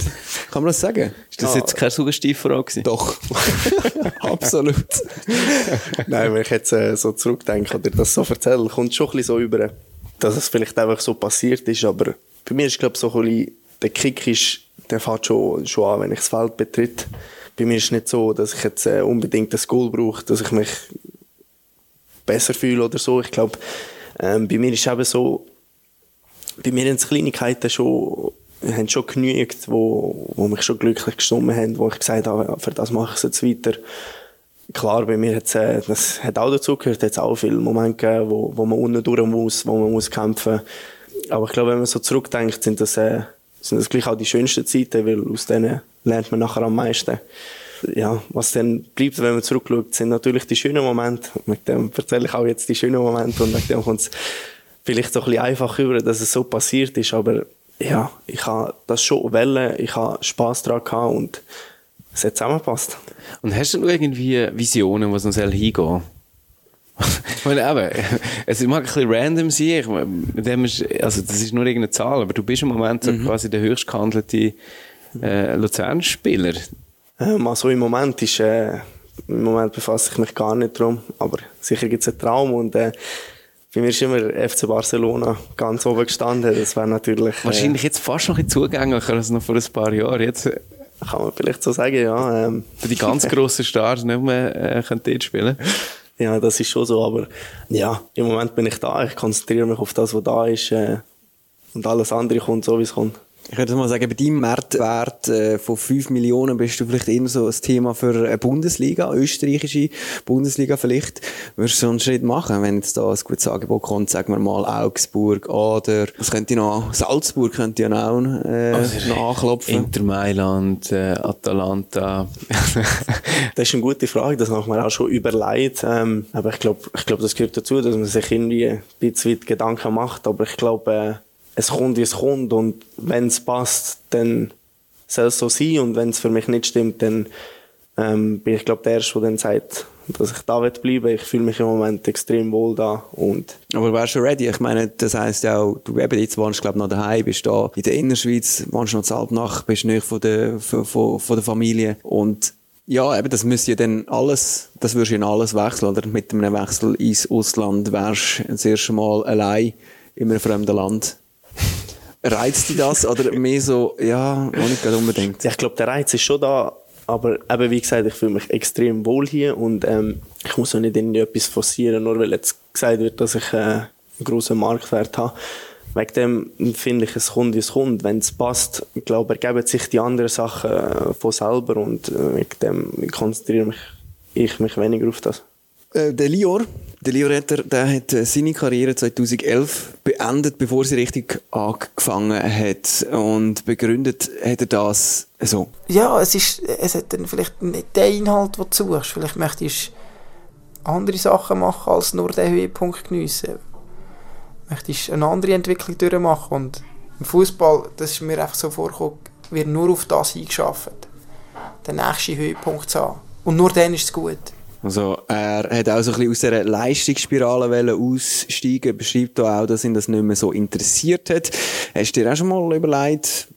Kann man das sagen? Ist das jetzt keine Suggestivfrage gewesen? Doch. Absolut. Nein, wenn ich jetzt äh, so zurückdenke oder das so erzähle, kommt schon ein bisschen so über, dass es vielleicht einfach so passiert ist. Aber bei mir ist, glaube ich, so ein bisschen, der Kick ist, der fängt schon, schon an, wenn ich das Feld betritt. Bei mir ist es nicht so, dass ich jetzt äh, unbedingt das Goal brauche, dass ich mich besser fühle oder so. Ich glaube, ähm, bei mir ist es eben so, bei mir es Kleinigkeiten schon, haben schon genügt, wo, wo mich schon glücklich gestimmt haben, wo ich gesagt habe, für das mache ich es jetzt weiter. klar, bei mir hat's, äh, das hat auch dazu gehört, hat auch viele Momente gegeben, wo, wo man unten durch muss, wo man muss kämpfen. Aber ich glaube, wenn man so zurückdenkt, sind das, äh, sind das gleich auch die schönsten Zeiten, weil aus denen lernt man nachher am meisten. Ja, was dann bleibt, wenn man zurückschaut, sind natürlich die schönen Momente. Mit dem erzähle ich auch jetzt die schönen Momente und mit dem kommt es vielleicht so ein bisschen einfach über, dass es so passiert ist. Aber ja, ich habe das schon wählen, ich habe Spass daran gehabt und es hat zusammengepasst. Und hast du noch irgendwie Visionen, was noch hingehen soll? ich meine, eben, es mag ein bisschen random sein, ich meine, also das ist nur irgendeine Zahl, aber du bist im Moment so mhm. quasi der höchst gehandelte äh, Luzern-Spieler. Ähm, also im Moment ist, äh, im Moment befasse ich mich gar nicht drum, aber sicher gibt es einen Traum und äh, bei mir ist immer FC Barcelona ganz oben gestanden. Das wäre natürlich. Äh, Wahrscheinlich jetzt fast noch ein zugänglicher als noch vor ein paar Jahren. Jetzt äh, kann man vielleicht so sagen, ja. Ähm. Die ganz grossen Stars nicht mehr äh, können dort spielen. Ja, das ist schon so, aber ja, im Moment bin ich da. Ich konzentriere mich auf das, was da ist. Äh, und alles andere kommt so, wie es kommt. Ich würde mal sagen, bei deinem Marktwert äh, von 5 Millionen bist du vielleicht eher so ein Thema für eine Bundesliga, österreichische Bundesliga vielleicht. Würdest du so einen Schritt machen, wenn jetzt da ein gutes Angebot kommt, sagen wir mal Augsburg, oder was könnte noch, Salzburg könnte ja auch äh, also, noch anklopfen. Inter Mailand, äh, Atalanta. das ist eine gute Frage, das haben wir auch schon überlegt. Ähm, aber ich glaube, ich glaub, das gehört dazu, dass man sich irgendwie ein bisschen weit Gedanken macht. Aber ich glaube, äh, es kommt, wie es kommt. Und wenn es passt, dann soll es so sein. Und wenn es für mich nicht stimmt, dann ähm, bin ich, glaube der Erste, der dann sagt, dass ich da bleiben will. Ich fühle mich im Moment extrem wohl da. Und Aber wärst du ready? Ich meine, das heisst ja auch, du eben jetzt wohnst, glaube noch daheim, bist da in der Innerschweiz, wohnst noch zu nach, bist nicht von der, von, von der Familie. Und ja, eben, das müsste ja dann alles, das würdest du ja alles wechseln, oder? Mit einem Wechsel ins Ausland wärst du das erste Mal allein in einem fremden Land. Reizt dich das oder mehr so, ja, auch nicht unbedingt? Ja, ich glaube, der Reiz ist schon da, aber eben, wie gesagt, ich fühle mich extrem wohl hier und ähm, ich muss auch nicht irgendwie etwas forcieren, nur weil jetzt gesagt wird, dass ich äh, einen grossen Marktwert habe. Wegen dem finde ich, es kommt, wie es kommt. Wenn es passt, ich glaube, ergeben sich die anderen Sachen äh, von selber und äh, wegen dem konzentriere mich, ich mich weniger auf das. Äh, der Lior, der Lior Retter, der hat äh, seine Karriere 2011 beendet, bevor sie richtig angefangen hat. Und begründet hat er das so. Ja, es ist, es hat dann vielleicht nicht den Inhalt, den du suchst. Vielleicht möchtest du andere Sachen machen, als nur den Höhepunkt geniessen. Möchtest eine andere Entwicklung durchmachen. Und im Fußball, das ist mir einfach so vorgekommen, wird nur auf das eingeschafft. Den nächsten Höhepunkt zu haben. Und nur dann ist es gut. Also er hat auch so ein bisschen aus dieser Leistungsspirale aussteigen, beschreibt auch, dass ihn das nicht mehr so interessiert hat. Hast du dir auch schon mal überlegt,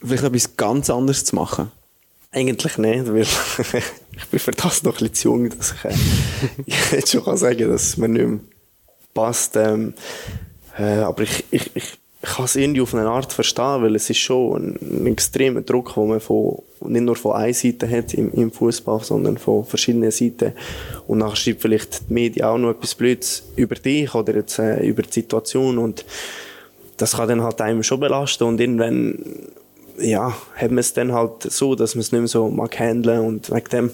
vielleicht etwas ganz anderes zu machen? Eigentlich nicht, weil ich bin für das noch ein bisschen zu jung, dass ich, äh, jetzt schon kann sagen dass es mir nicht mehr passt. Ähm, äh, aber ich, ich, ich ich kann es irgendwie auf eine Art verstehen, weil es ist schon ein, ein extremer Druck, den man von, nicht nur von einer Seite hat im, im Fußball, sondern von verschiedenen Seiten. Und nachher schreibt vielleicht die Medien auch noch etwas Blödes über dich oder jetzt, äh, über die Situation. Und das kann dann halt einem schon belasten. Und irgendwann ja, hat man es dann halt so, dass man es nicht mehr so mag handeln. Und wegen dem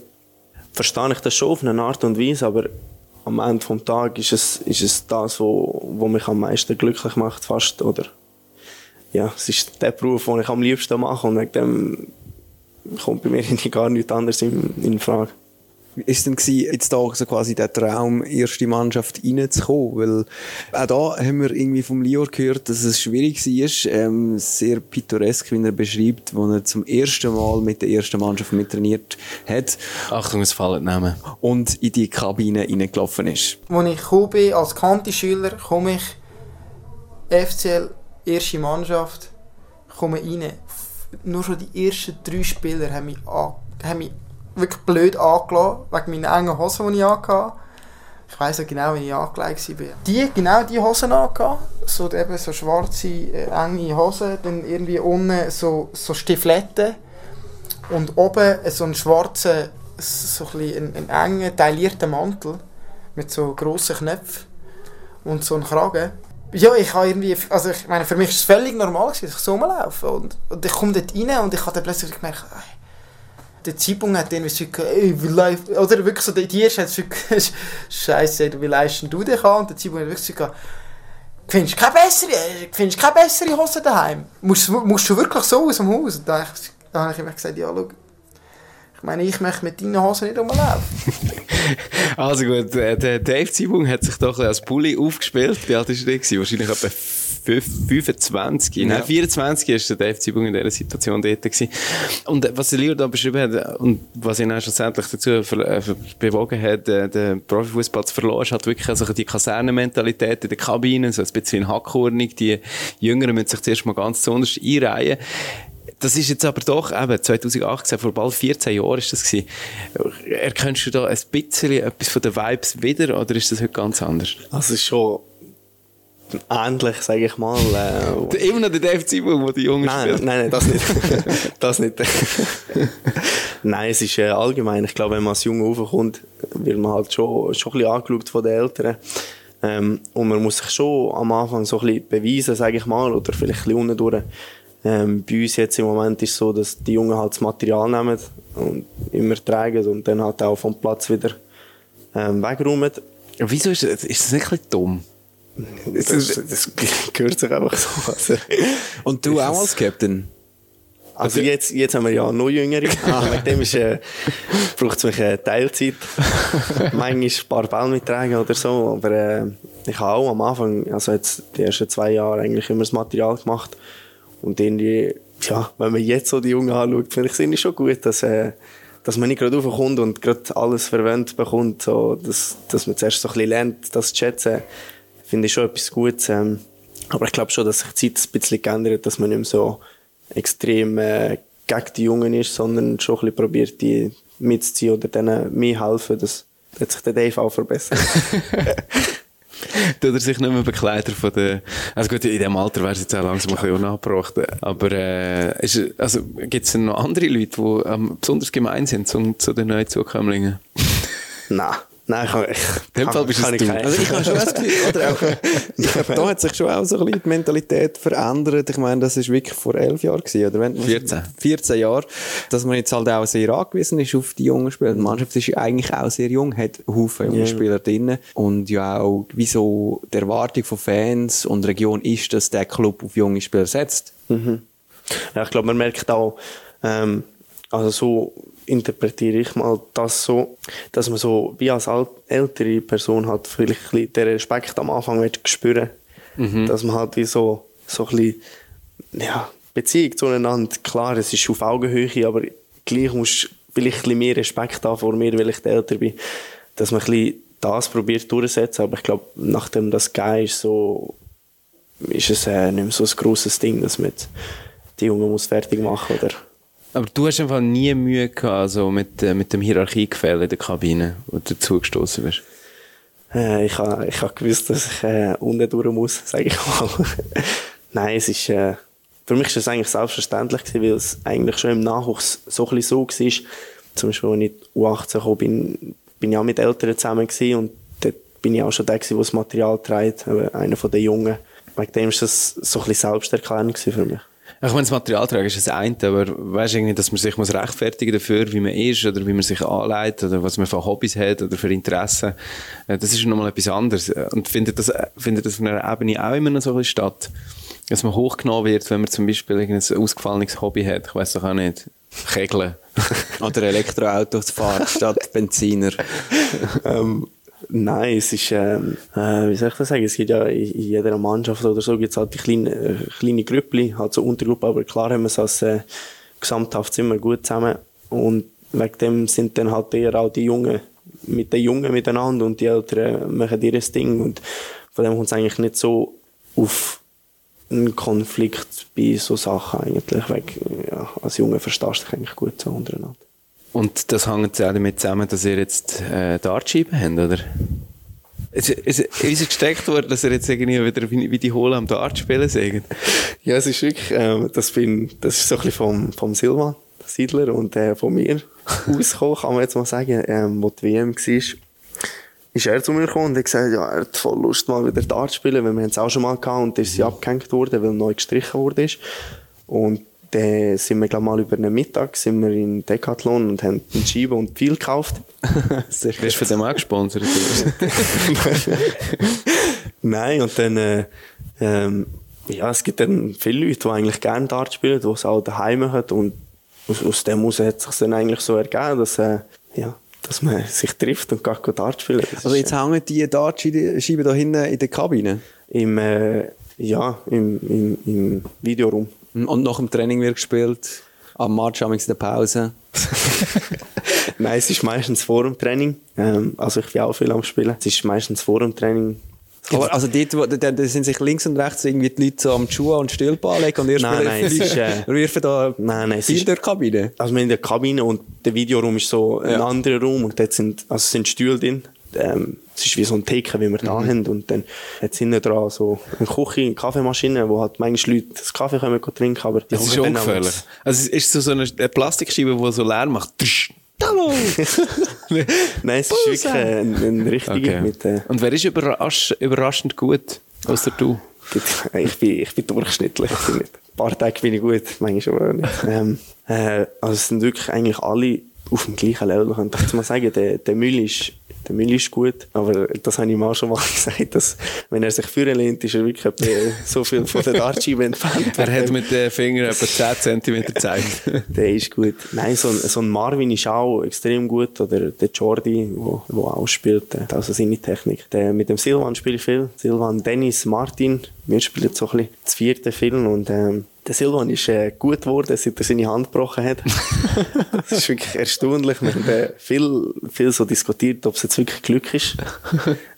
verstehe ich das schon auf eine Art und Weise, aber am Ende des Tages ist es, ist es das, was wo, wo mich am meisten glücklich macht, fast, oder ja, es ist der Beruf, den ich am liebsten mache und wegen dem kommt bei mir gar nichts anderes in, in Frage. Es denn gewesen, jetzt da so quasi der Traum, erste Mannschaft reinzukommen? Weil auch da haben wir irgendwie vom Lior gehört, dass es schwierig war, ähm, sehr pittoresk, wie er beschreibt, wo er zum ersten Mal mit der ersten Mannschaft mittrainiert hat. Achtung, es fallen Namen. Und in die Kabine reingelaufen ist. Als ich gekommen bin, als Kanti-Schüler, komme ich FCL erste Mannschaft, komme rein. Nur schon die ersten drei Spieler haben mich, haben mich wirklich blöd angelassen, wegen meiner engen Hosen, die ich hatte. Ich weiss auch genau, wie ich angelegt war. Die, genau diese Hosen angehabt. So, eben so schwarze, äh, enge Hosen. Dann irgendwie unten so, so Stifletten. Und oben so einen schwarzen, so ein bisschen einen, einen engen, taillierten Mantel. Mit so grossen Knöpfen. Und so einen Kragen. Ja, ich habe irgendwie, also ich meine, für mich ist es völlig normal, dass ich so rumlaufe. Und, und ich komme dort rein und ich habe dann plötzlich gemerkt, Der Zeitpunkt hat irgendwie so ey, wie läuft, oder wirklich so, die erste hat so Scheiße, wie leistest du dich an? Und der Zeitpunkt hat wirklich so findest keine bessere, findest du keine bessere Hose daheim? Musst, musst du wirklich so aus dem Haus? Und da habe ich, da habe ich immer gesagt, ja, schau, ich meine, ich möchte mit deinen Hosen nicht rumlaufen. Also gut, äh, der Dave Zibung hat sich doch als Pulli aufgespielt. Wie alt war der? Wahrscheinlich etwa fünf- 25. Nein, 24 ist der Dave Zibung in dieser Situation dort gewesen. Und äh, was Leo da beschrieben hat und was ihn auch schlussendlich dazu ver äh, ver- bewogen hat, äh, den Profifußball zu verloren, ist halt wirklich also die Kasernenmentalität in der Kabine, so ein bisschen in Hackordnung. Die Jüngeren müssen sich zuerst mal ganz besonders einreihen. Das ist jetzt aber doch, eben, 2018, vor bald 14 Jahren ist das gewesen. Erkennst du da ein bisschen etwas von den Vibes wieder, oder ist das heute ganz anders? Also schon ähnlich, sage ich mal. Äh, Immer noch der Dave Zibung, der die Jungen Nein, spielt. nein, nein, das nicht. das nicht. nein, es ist äh, allgemein. Ich glaube, wenn man als Junge raufkommt, wird man halt schon, schon ein bisschen angeschaut von den Eltern. Ähm, und man muss sich schon am Anfang so ein bisschen beweisen, sage ich mal, oder vielleicht ein bisschen unten durch. Ähm, bei uns jetzt im Moment ist es so, dass die Jungen halt das Material nehmen und immer tragen und dann halt auch vom Platz wieder ähm, wegräumen. Wieso ist das, ist das nicht ein bisschen dumm? Das, das gehört sich einfach so. Also, Und du auch als Captain? Also jetzt, jetzt haben wir ja noch Jüngere. Wegen dem ist, äh, braucht es mich äh, Teilzeit. Manchmal ein paar Bälle mittragen oder so. Aber äh, ich habe auch am Anfang, also jetzt die ersten zwei Jahre eigentlich immer das Material gemacht. Und irgendwie, ja, wenn man jetzt so die Jungen anschaut, finde ich es schon gut, dass, äh, dass man nicht gerade raufkommt und gerade alles verwendet bekommt. So, dass, dass man zuerst so ein bisschen lernt, das zu schätzen, finde ich schon etwas Gutes. Ähm, aber ich glaube schon, dass sich die Zeit ein bisschen geändert dass man nicht mehr so extrem äh, gegen die Jungen ist, sondern schon ein bisschen probiert, die mitzuziehen oder denen mir helfen. Das hat sich der Dave auch verbessert. Tut er sich nicht mehr Begleiter von der, also gut, in dem Alter wäre es jetzt auch langsam ein bisschen unangebracht, aber äh, also, gibt es noch andere Leute, die ähm, besonders gemein sind zu, zu den neuen Zukömmlingen? Nein. Nein, ich, kann- ich, In dem Fall bist kann es ich du. keinen- Also ich habe schon das Gefühl, oder auch, ich glaube, da hat sich schon auch so ein bisschen die Mentalität verändert. Ich meine, das ist wirklich vor elf Jahren gewesen, oder? Wenn, 14. 14 Jahre. Dass man jetzt halt auch sehr angewiesen ist auf die jungen Spieler. Die Mannschaft ist ja eigentlich auch sehr jung, hat Haufen junge Ja. Spieler drin. Und ja auch, wieso die Erwartung von Fans und Region ist, dass der Club auf junge Spieler setzt. Ja, ich glaube, man merkt auch, ähm, also so interpretiere ich mal das so, dass man so wie als ältere Person halt vielleicht ein den Respekt am Anfang wird spüren, dass man halt wie so, so ein bisschen, ja, Beziehung zueinander, klar, es ist auf Augenhöhe, aber gleich musst du vielleicht ein mehr Respekt haben vor mir, weil ich älter bin, dass man ein das probiert durchzusetzen, aber ich glaube, nachdem das gegeben ist, so, ist es äh, nicht mehr so ein grosses Ding, dass man die Jungen muss fertig machen oder Aber du hast einfach nie Mühe gehabt, also mit, äh, mit dem Hierarchiegefälle in der Kabine, wo du dazugestoßen bist. Äh, ich habe ich ha gewusst, dass ich äh, unten durch muss, sage ich mal. Nein, es ist, äh, für mich war es eigentlich selbstverständlich, gewesen, weil es eigentlich schon im Nachwuchs so ein bisschen so war. Zum Beispiel, als ich in die U18 gekommen bin, bin ich auch mit Eltern zusammen gewesen und dort bin ich auch schon der, der das Material trägt, einer den Jungen. Wegen dem war das so ein bisschen selbsterklärend für mich. Ich meine, das Materialtragen ist das eine, aber weißt du irgendwie, dass man sich muss rechtfertigen dafür, wie man ist oder wie man sich anleitet oder was man für Hobbys hat oder für Interessen. Äh, Das ist nochmal etwas anderes. Und findet das, findet das auf einer Ebene auch immer noch so ein bisschen statt? Dass man hochgenommen wird, wenn man zum Beispiel irgendein ausgefallenes Hobby hat. Ich weiß doch auch nicht. Kegeln. Oder Elektroautos fahren statt Benziner. ähm, nein, es ist, ähm, äh, wie soll ich das sagen, es gibt ja in jeder Mannschaft oder so gibt es halt die kleinen, äh, kleine Grüppli, halt so Untergruppen, aber klar haben wir es als äh, gesamthaft immer gut zusammen. Und wegen dem sind dann halt eher auch die Jungen mit den Jungen miteinander und die Älteren machen ihr Ding. Und von dem kommt es eigentlich nicht so auf einen Konflikt bei so Sachen eigentlich, wegen, ja, als Junge verstehst du dich eigentlich gut so untereinander. Und das hängt auch damit zusammen, dass ihr jetzt äh, Dartscheiben habt, oder? Es, es, es ist gesteckt worden, dass ihr jetzt irgendwie wieder wie, wie die Hohle am Dart spielen sagt. Ja, es ist wirklich, ähm, das, bin, das ist so ein bisschen vom, vom Silvan, Siedler, und äh, von mir ausgekommen, kann man jetzt mal sagen, ähm, wo die WM war, ist er zu mir gekommen und hat gesagt, ja, er hat voll Lust, mal wieder Dart zu spielen, weil wir es auch schon mal gehabt und ist sie abgehängt worden, weil neu gestrichen ist. Und dann sind wir, glaube mal über einen Mittag sind wir in Decathlon und haben einen Scheibe und viel gekauft. Sehr Wirst du von dem auch gesponsert? Nein, und dann, äh, ähm, ja, es gibt dann viele Leute, die eigentlich gerne Dart spielen, die es auch daheim machen und aus, aus dem heraus hat es sich dann eigentlich so ergeben, dass, äh, ja, dass man sich trifft und geht Dart spielen. Das Also ist, jetzt hängen die Dartscheiben da hinten in der Kabine. Im, äh, ja, im, im, im Videoraum. Und nach dem Training wird gespielt, am Match, am in der Pause. Nein, es ist meistens vor dem Training. Ähm, also ich bin auch viel am Spielen. Es ist meistens vor dem Training. Aber also dort, wo, da, da sind sich links und rechts irgendwie die Leute so am Schuhe und Stülpen anlegen und ihr Nein, nein, es ist, äh, wir werfen da Nein, nein, es durch die Kabine. also wir in der Kabine und der Videoraum ist so ein Ja. anderer Raum und dort sind, also sind Stühle drin. Ähm, es ist wie so ein Theke, wie wir da haben. Und dann hat es hinten dran so eine Küche, eine Kaffeemaschine, wo halt manchmal Leute das Kaffee können trinken aber die Das ist ungefährlich. Also es ist so, so eine, Plastikscheibe, die so Lärm macht. Hallo! Nein, es ist wirklich äh, ein, ein richtiger Okay. mit, äh, Und wer ist überrasch, überraschend gut? Außer du. ich, bin, ich bin durchschnittlich. Ich bin nicht. Ein paar Tage bin ich gut, manchmal aber nicht. Ähm, äh, also es sind wirklich eigentlich alle auf dem gleichen Level. Ich könnte jetzt mal sagen, der, der Müll ist der Müll ist gut, aber das habe ich auch schon mal gesagt, dass wenn er sich führen lehnt, ist er wirklich so viel von der Dartscheibe entfernt. Er hat mit den Fingern etwa 10 cm gezeigt. Der ist gut. Nein, so ein, so ein Marvin ist auch extrem gut. Oder der Jordi, wo, wo auch spielt, der hat also seine Technik. Der, mit dem Silvan spiele ich viel. Silvan, Dennis, Martin. Wir spielen so ein bisschen das vierte Film. Und ähm, der Silvan ist äh, gut geworden, seit er seine Hand gebrochen hat. das ist wirklich erstaunlich. Wir haben äh, viel, viel so diskutiert, ob es jetzt wirklich Glück ist.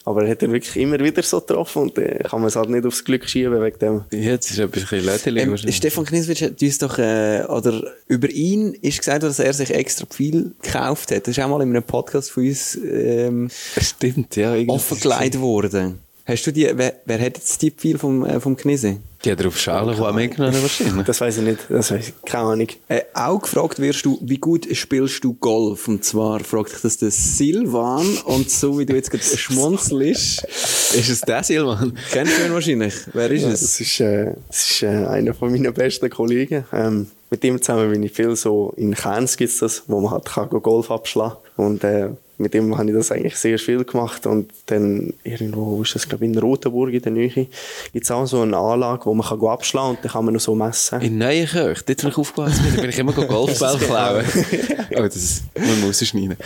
Aber er hat er wirklich immer wieder so getroffen und äh, kann man es halt nicht aufs Glück schieben wegen dem. Jetzt ist etwas ein bisschen Lädeli Ähm. Stefan Kniswitsch hat uns doch, äh, oder über ihn ist gesagt, worden, dass er sich extra viel gekauft hat. Das ist auch mal in einem Podcast von uns ähm, Stimmt, ja. irgendwie- offengelegt worden. Hast du die, wer, wer hat jetzt die viel vom, äh, vom Knise? Die hat er auf Schalen die auch mitgenommen wahrscheinlich. Das weiß ich nicht. Das weiß ich. Keine Ahnung. Äh, auch gefragt wirst du, wie gut spielst du Golf? Und zwar fragt dich das der Silvan und so wie du jetzt gerade schmunzelst, Ist es der Silvan? kennst du ihn wahrscheinlich. Wer ist Ja, es? das ist, äh, das ist äh, einer von meinen besten Kollegen. Ähm, mit ihm zusammen bin ich viel so, in Kerns gibt's das, wo man halt kann go Golf abschlagen Und äh, mit ihm habe ich das eigentlich sehr viel gemacht. Und dann irgendwo, wo ist das, glaube ich, in Rotenburg in der Nähe, gibt's auch so eine Anlage, wo man kann go abschlagen und dann kann man noch so messen. In Neuenkirch, dort, wo ich aufgewachsen bin, da bin ich immer Golfball klauen. oh, das, man muss es schneiden.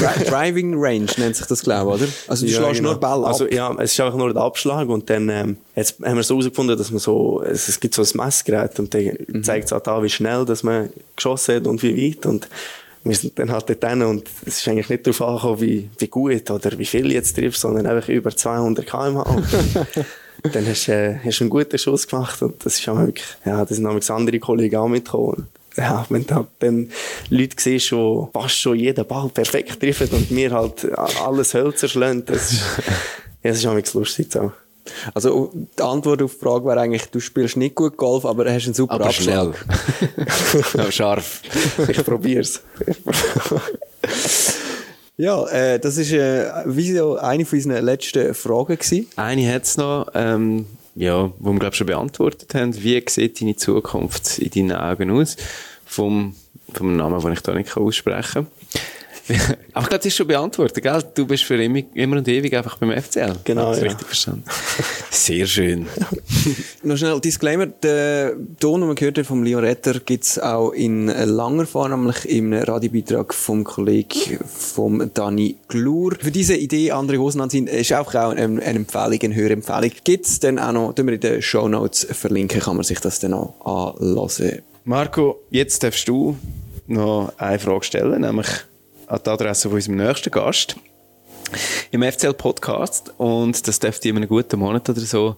Dri Driving Range nennt sich das, glaube ich, oder? Also du Ja, schlägst genau. nur Ball ab. Also ja, es ist einfach nur der Abschlag und dann ähm, jetzt haben wir so herausgefunden, dass man so, es, es gibt so ein Messgerät und dann Mhm. zeigt es halt an, wie schnell dass man geschossen hat und wie weit und wir sind dann halt dort hin und es ist eigentlich nicht darauf angekommen, wie, wie gut oder wie viel jetzt triffst, sondern einfach über 200 km/h. Dann- hast du äh, hast du einen guten Schuss gemacht und das ist auch wirklich, ja, da sind nämlich andere Kollegen auch mitgekommen. Ja, wenn du halt dann Leute siehst, die fast schon jeden Ball perfekt treffen und mir halt alles Hölzer schlagen, das ist, ja, das ist auch lustig. So. Also die Antwort auf die Frage wäre eigentlich, du spielst nicht gut Golf, aber hast einen super Aber schnell. Abschlag. ja, scharf. Ich probier's. Ja, äh, das ist äh, wie so eine von unseren letzten Fragen gewesen. Eine hat es noch, ähm, ja, wo wir, glaube schon beantwortet haben. Wie sieht deine Zukunft in deinen Augen aus? Vom, vom Namen, den ich da nicht aussprechen kann. Aber ich glaube, das ist schon beantwortet, gell? Du bist für immer, immer und ewig einfach beim FCL. Genau, ja. richtig verstanden. Sehr schön. Noch schnell Disclaimer, den Ton, den wir gehört haben vom Leon Retter, gibt es auch in langer Form, nämlich im Radiobeitrag vom Kollegen vom Dani Glur. Für diese Idee, andere Hosen anziehen, ist auch, auch eine, eine Empfehlung, eine Hörempfehlung. Gibt es dann auch noch, tun wir in den Show Notes verlinken, kann man sich das dann auch anlassen. Marco, jetzt darfst du noch eine Frage stellen, nämlich an die Adresse von unserem nächsten Gast im FCL-Podcast. Und das dürfte in einem guten Monat oder so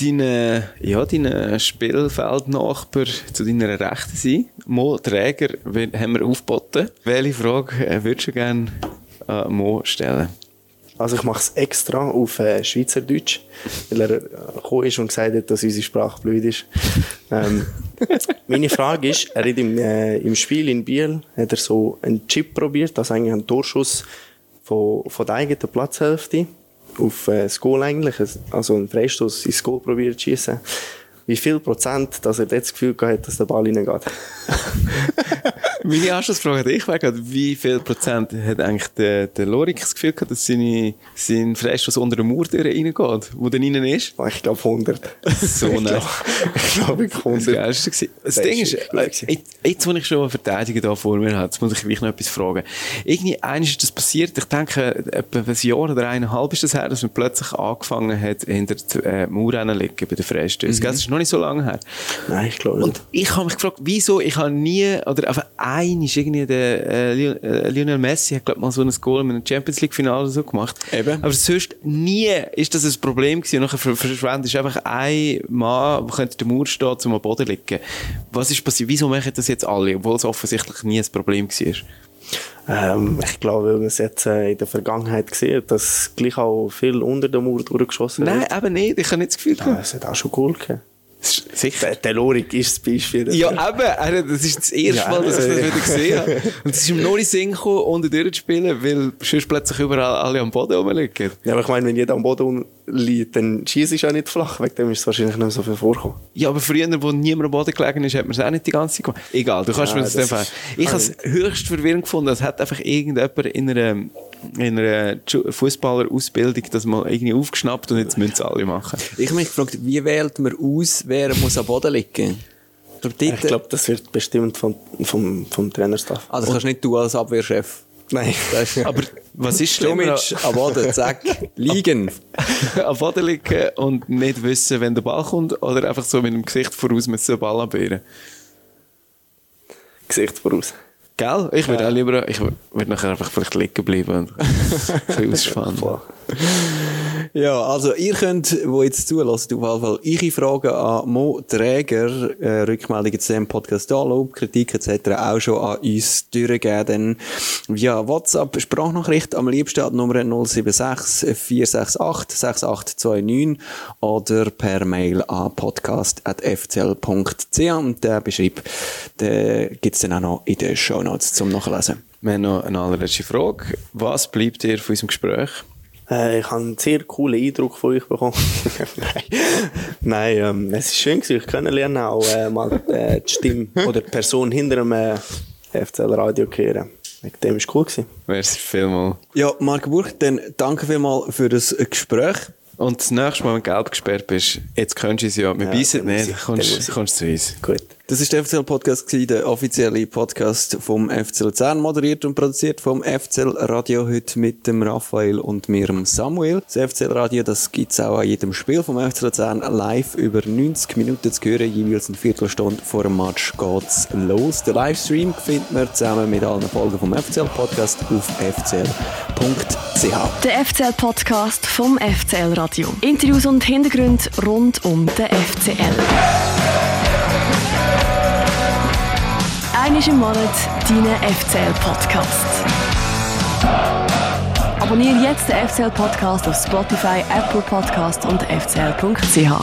deine, ja, deine Spielfeldnachbar zu deiner Rechten sein. Mo Träger haben wir aufgeboten. Welche Frage äh, würdest du gerne an Mo stellen? Also ich mache es extra auf äh, Schweizerdeutsch, weil er äh, gekommen ist und gesagt hat, dass unsere Sprache blöd ist. Ähm, meine Frage ist, er hat im, äh, im Spiel in Biel hat er so einen Chip probiert, also eigentlich einen Torschuss von, von der eigenen Platzhälfte auf äh, das Goal eigentlich, also einen Freistoß ins Goal probiert zu schießen. Wie viel Prozent, dass er jetzt das Gefühl gehabt hat, dass der Ball reingeht. Meine Anschlussfrage an dich wäre wie viel Prozent hat eigentlich der, der Lorik das Gefühl gehabt, dass seine, sein Freistoß unter der Mauer reingeht, wo dann innen ist? Ich glaube 100. So nice. Ich glaube Das 100. Geilste gewesen. Das Das Ding ist äh, jetzt, wo ich schon einen Verteidiger da vor mir habe, jetzt muss ich gleich noch etwas fragen. Irgendwie, eines ist das passiert, ich denke, etwa ein Jahr oder eineinhalb ist das her, dass man plötzlich angefangen hat, hinter der äh, Mauer zu liegen bei den Freistößen. Mhm. Noch nicht so lange her. Nein, ich glaube nicht. Und ich habe mich gefragt, wieso, ich habe nie, oder einfach ein ist irgendwie der äh, äh, Lionel Messi hat, glaube mal so ein Goal in einem Champions League Finale so gemacht. Eben. Aber sonst nie ist das ein Problem gewesen. Und nachher ver- verschwendet ist einfach ein Mann, der könnte der Mauer stehen, zum am Boden liegen. Was ist passiert? Wieso machen das jetzt alle, obwohl es offensichtlich nie ein Problem war? Ähm, ich glaube, weil man es jetzt äh, in der Vergangenheit gesehen dass gleich auch viel unter der Mauer durchgeschossen Nein, wird. eben nicht. Ich habe nicht das Gefühl Ja, es hat auch schon Goal gegeben. Sicher. Der, Lorik ist das Beispiel. Ja, eben. Das ist das erste Ja, Mal, dass ich das wieder gesehen habe. Und es ist noch nicht Sinn gekommen, unter durchzuspielen, weil sonst plötzlich überall alle am Boden rumliegen. Ja, aber ich meine, wenn jeder am Boden liegt, dann schießt es auch nicht flach. Wegen dem ist es wahrscheinlich nicht so viel vorkommen. Ja, aber früher, wo niemand am Boden gelegen ist, hat man es auch nicht die ganze Zeit gemacht. Egal, du kannst Ja, mir das, das Ich habe es höchst verwirrend gefunden, es hat einfach irgendjemand in einer, in einer Fußballerausbildung das mal irgendwie aufgeschnappt und jetzt müssen es alle machen. Ich habe mich gefragt, wie wählt man aus, wer muss am Boden liegen? Ich glaube, das wird bestimmt vom, vom, vom Trainerstaff. also kannst nicht du als Abwehrchef. Nein. Das ist Aber was ist schlimmer, am Boden, zack, liegen. am Boden liegen und nicht wissen, wenn der Ball kommt oder einfach so mit dem Gesicht voraus müssen den Ball abwehren? Gesicht voraus. Gell? Ich würde auch lieber, ich würde nachher einfach vielleicht liegen bleiben und ein bisschen ausspannen. Ja, also ihr könnt, wo jetzt zulässt, auf jeden Fall eure Fragen an Mo Träger, äh, Rückmeldungen zu dem Podcast da, Lob, Kritik etc. auch schon an uns durchgeben. Via WhatsApp Sprachnachricht am liebsten an Nummer 076 468 6829 oder per Mail an podcast.fcl.ch und den Beschreib den gibt's dann auch noch in den Shownotes zum Nachlesen. Wir haben noch eine allerletzte Frage. Was bleibt dir von unserem Gespräch? Äh, ich habe einen sehr coolen Eindruck von euch bekommen. Nein, Nein ähm, es ist schön, gewesen, euch kennenlernen, auch äh, mal äh, die Stimme oder die Person hinter dem äh, FCL Radio kehren. Wegen dem war cool. Gewesen. Merci vielmals. Ja, Marco Burg, dann danke vielmals für das Gespräch. Und das nächste Mal, wenn du gelb gesperrt bist, jetzt könntest du es ja, wir Ja, beißen nicht, ich- kommst ich. kommst zu uns. Gut. Das ist der FCL Podcast der offizielle Podcast vom FC Luzern, moderiert und produziert vom FCL Radio heute mit dem Raphael und mir, Samuel. Das FCL Radio, das gibt's auch an jedem Spiel vom FC Luzern live über 90 Minuten zu hören, jeweils eine Viertelstunde vor dem Match geht's los. Den Livestream findet man zusammen mit allen Folgen vom FCL Podcast auf fcl.ch. Der FCL-Podcast vom FCL-Radio. Interviews und Hintergründe rund um den FCL. Einmal im Monat dein FCL-Podcast. Abonniere jetzt den FCL-Podcast auf Spotify, Apple Podcast und fcl.ch.